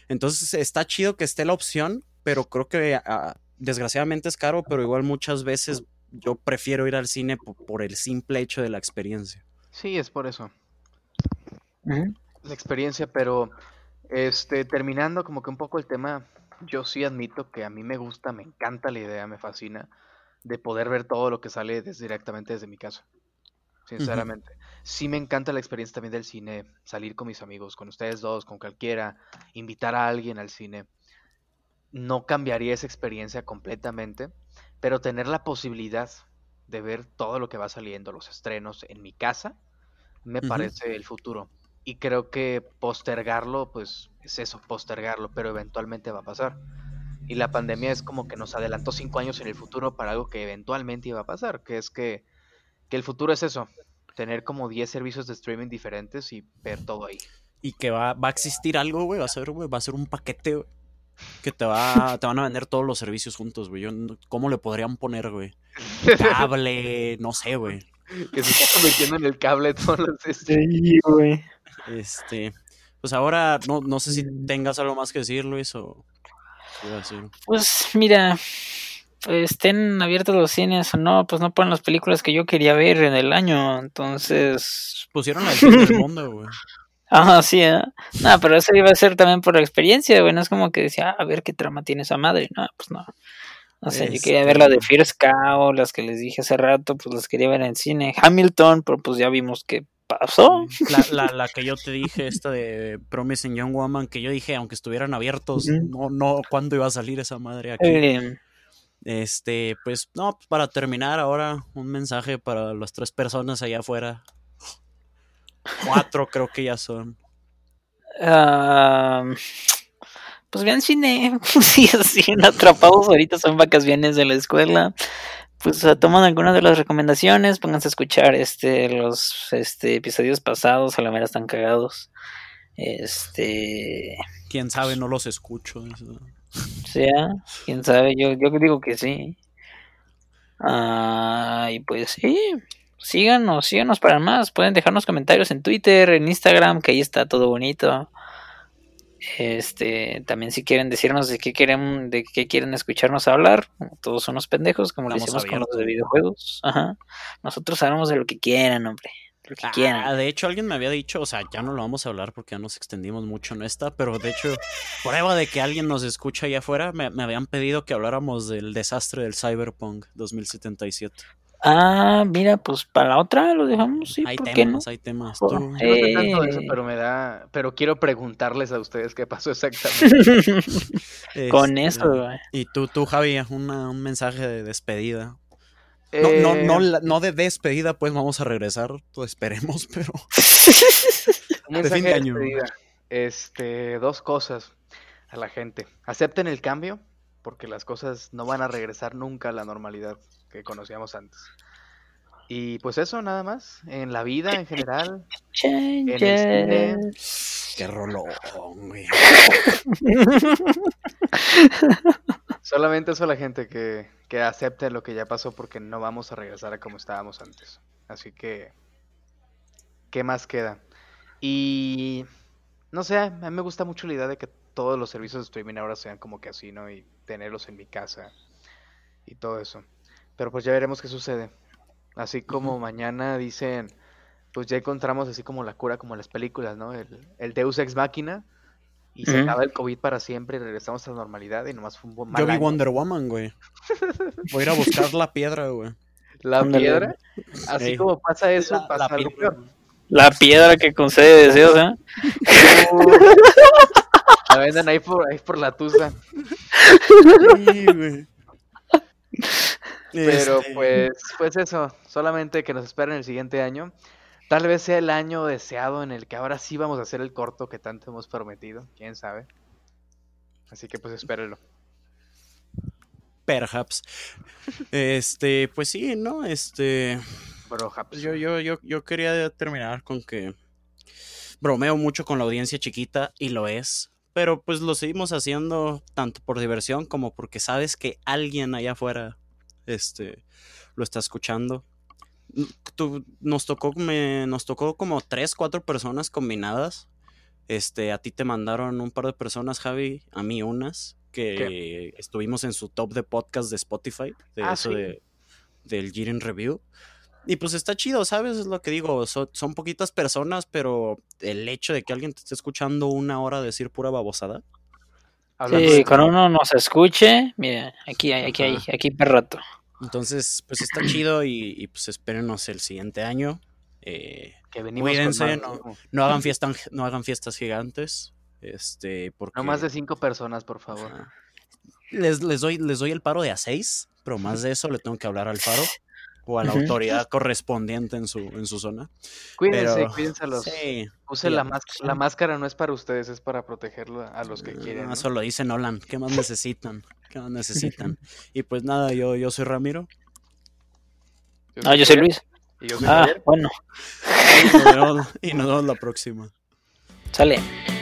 Entonces está chido que esté la opción, pero creo que ah, desgraciadamente es caro, pero igual muchas veces yo prefiero ir al cine por, el simple hecho de la experiencia. Sí, es por eso. La experiencia, pero este terminando como que un poco el tema, yo sí admito que a mí me gusta, me encanta la idea, me fascina de poder ver todo lo que sale directamente desde mi casa sinceramente. Sí me encanta la experiencia también del cine, salir con mis amigos, con ustedes dos, con cualquiera, invitar a alguien al cine. No cambiaría esa experiencia completamente, pero tener la posibilidad de ver todo lo que va saliendo, los estrenos en mi casa, me parece el futuro. Y creo que postergarlo, pues es eso, postergarlo, pero eventualmente va a pasar. Y la pandemia es como que nos adelantó cinco años en el futuro para algo que eventualmente iba a pasar, que es que que el futuro es eso, tener como 10 servicios de streaming diferentes y ver todo ahí. Y que va, va a existir algo, güey, va a ser, güey, va a ser un paquete, que te va, te van a vender todos los servicios juntos, güey. ¿Cómo le podrían poner, güey? Cable, no sé, güey. Que se está convirtiendo en el cable todos los Sí, güey. Este, pues ahora no, no sé si tengas algo más que decir, Luis, o... Pues mira, estén abiertos los cines o no, pues no ponen las películas que yo quería ver en el año, entonces... Pusieron fin del mundo, güey. Ah, sí, ¿eh? No, pero eso iba a ser también por la experiencia, güey, no es como que decía, ah, a ver qué trama tiene esa madre, no, pues no. No sé, yo quería ver la de Fierce Cow, las que les dije hace rato, pues las quería ver en el cine. Hamilton, pero pues ya vimos que pasó. La, la, la, que yo te dije, esta de Promising Young Woman, que yo dije, aunque estuvieran abiertos, no, no, ¿cuándo iba a salir esa madre aquí? Eh, este, pues, no, pues, para terminar ahora, un mensaje para las tres personas allá afuera. Cuatro creo que ya son. pues vean cine, si siguen atrapados ahorita son vacaciones de la escuela. Pues toman algunas de las recomendaciones, pónganse a escuchar este los este episodios pasados, a la mera están cagados. Este, quién sabe, no los escucho. Sea, quién sabe, yo, yo digo que sí. Ah, y pues sí, síganos, síganos para más. Pueden dejarnos comentarios en Twitter, en Instagram, que ahí está todo bonito. Este, también si quieren decirnos de qué quieren, de qué quieren escucharnos hablar, todos son unos pendejos, como lo hicimos con los de videojuegos. Ajá. Nosotros hablamos de lo que quieran, hombre. Ah, de hecho, alguien me había dicho, o sea, ya no lo vamos a hablar porque ya nos extendimos mucho en esta, pero de hecho, prueba de que alguien nos escucha allá afuera, me, habían pedido que habláramos del desastre del Cyberpunk 2077. Ah, mira, pues para la otra lo dejamos, sí. Hay temas, hay temas. No sé tanto de eso, pero me da, pero quiero preguntarles a ustedes qué pasó exactamente. Con este, eso, Y tú, tú, Javi, un mensaje de despedida. No, no, eh, no, de despedida, pues vamos a regresar, pues esperemos, pero. de fin de año. Este, dos cosas a la gente. Acepten el cambio, porque las cosas no van a regresar nunca a la normalidad que conocíamos antes. Y pues eso, nada más. En la vida en general. En el cine. Qué rolón, güey. Solamente eso a la gente que, que acepte lo que ya pasó porque no vamos a regresar a como estábamos antes. Así que, ¿qué más queda? Y no sé, a mí me gusta mucho la idea de que todos los servicios de streaming ahora sean como que así, ¿no? Y tenerlos en mi casa y todo eso. Pero pues ya veremos qué sucede. Así como mañana dicen, pues ya encontramos así como la cura como en las películas, ¿no? El, el Deus Ex Máquina y se acaba el COVID para siempre y regresamos a la normalidad y nomás fue un buen mal Yo vi Wonder Woman, güey. Voy a ir a buscar la piedra, güey. ¿La piedra? Así como pasa eso, pasa la, piedra. La piedra que concede deseos, ¿eh? la venden ahí por, ahí por la tusa. Sí, güey. Pero este. pues, pues eso, solamente que nos esperen el siguiente año. Tal vez sea el año deseado en el que ahora sí vamos a hacer el corto que tanto hemos prometido, quién sabe. Así que pues espérenlo. Perhaps. Este, pues sí, ¿no? Este. Yo, yo, yo, yo quería terminar con que bromeo mucho con la audiencia chiquita y lo es. Pero pues lo seguimos haciendo tanto por diversión como porque sabes que alguien allá afuera este, lo está escuchando nos tocó nos tocó como tres, cuatro personas combinadas. Este, a ti te mandaron un par de personas, Javi, a mí unas, que estuvimos en su top de podcast de Spotify, de ah, eso de, del Jiren Review. Y pues está chido, ¿sabes? Es lo que digo, son, poquitas personas, pero el hecho de que alguien te esté escuchando una hora decir pura babosada. Sí, cuando uno nos escuche, mira, aquí, aquí, aquí, aquí perrato. Entonces, pues está chido y, pues espérenos el siguiente año. Eh, cuídense, no, hagan fiestas, no hagan fiestas gigantes. Este, porque... No más de cinco personas, por favor. Les, les, doy, les doy el paro de a seis, pero más de eso le tengo que hablar al paro o a la autoridad correspondiente en su, en su zona. Cuídense, cuídense los. Use la, la máscara, no es para ustedes, es para protegerlo a los que quieren. Eso lo dice Nolan. ¿Qué más necesitan? ¿Qué más necesitan? y pues nada, yo, yo soy Ramiro. ah, yo soy Luis. Y yo soy ah, bueno. y nos vemos la próxima. Sale.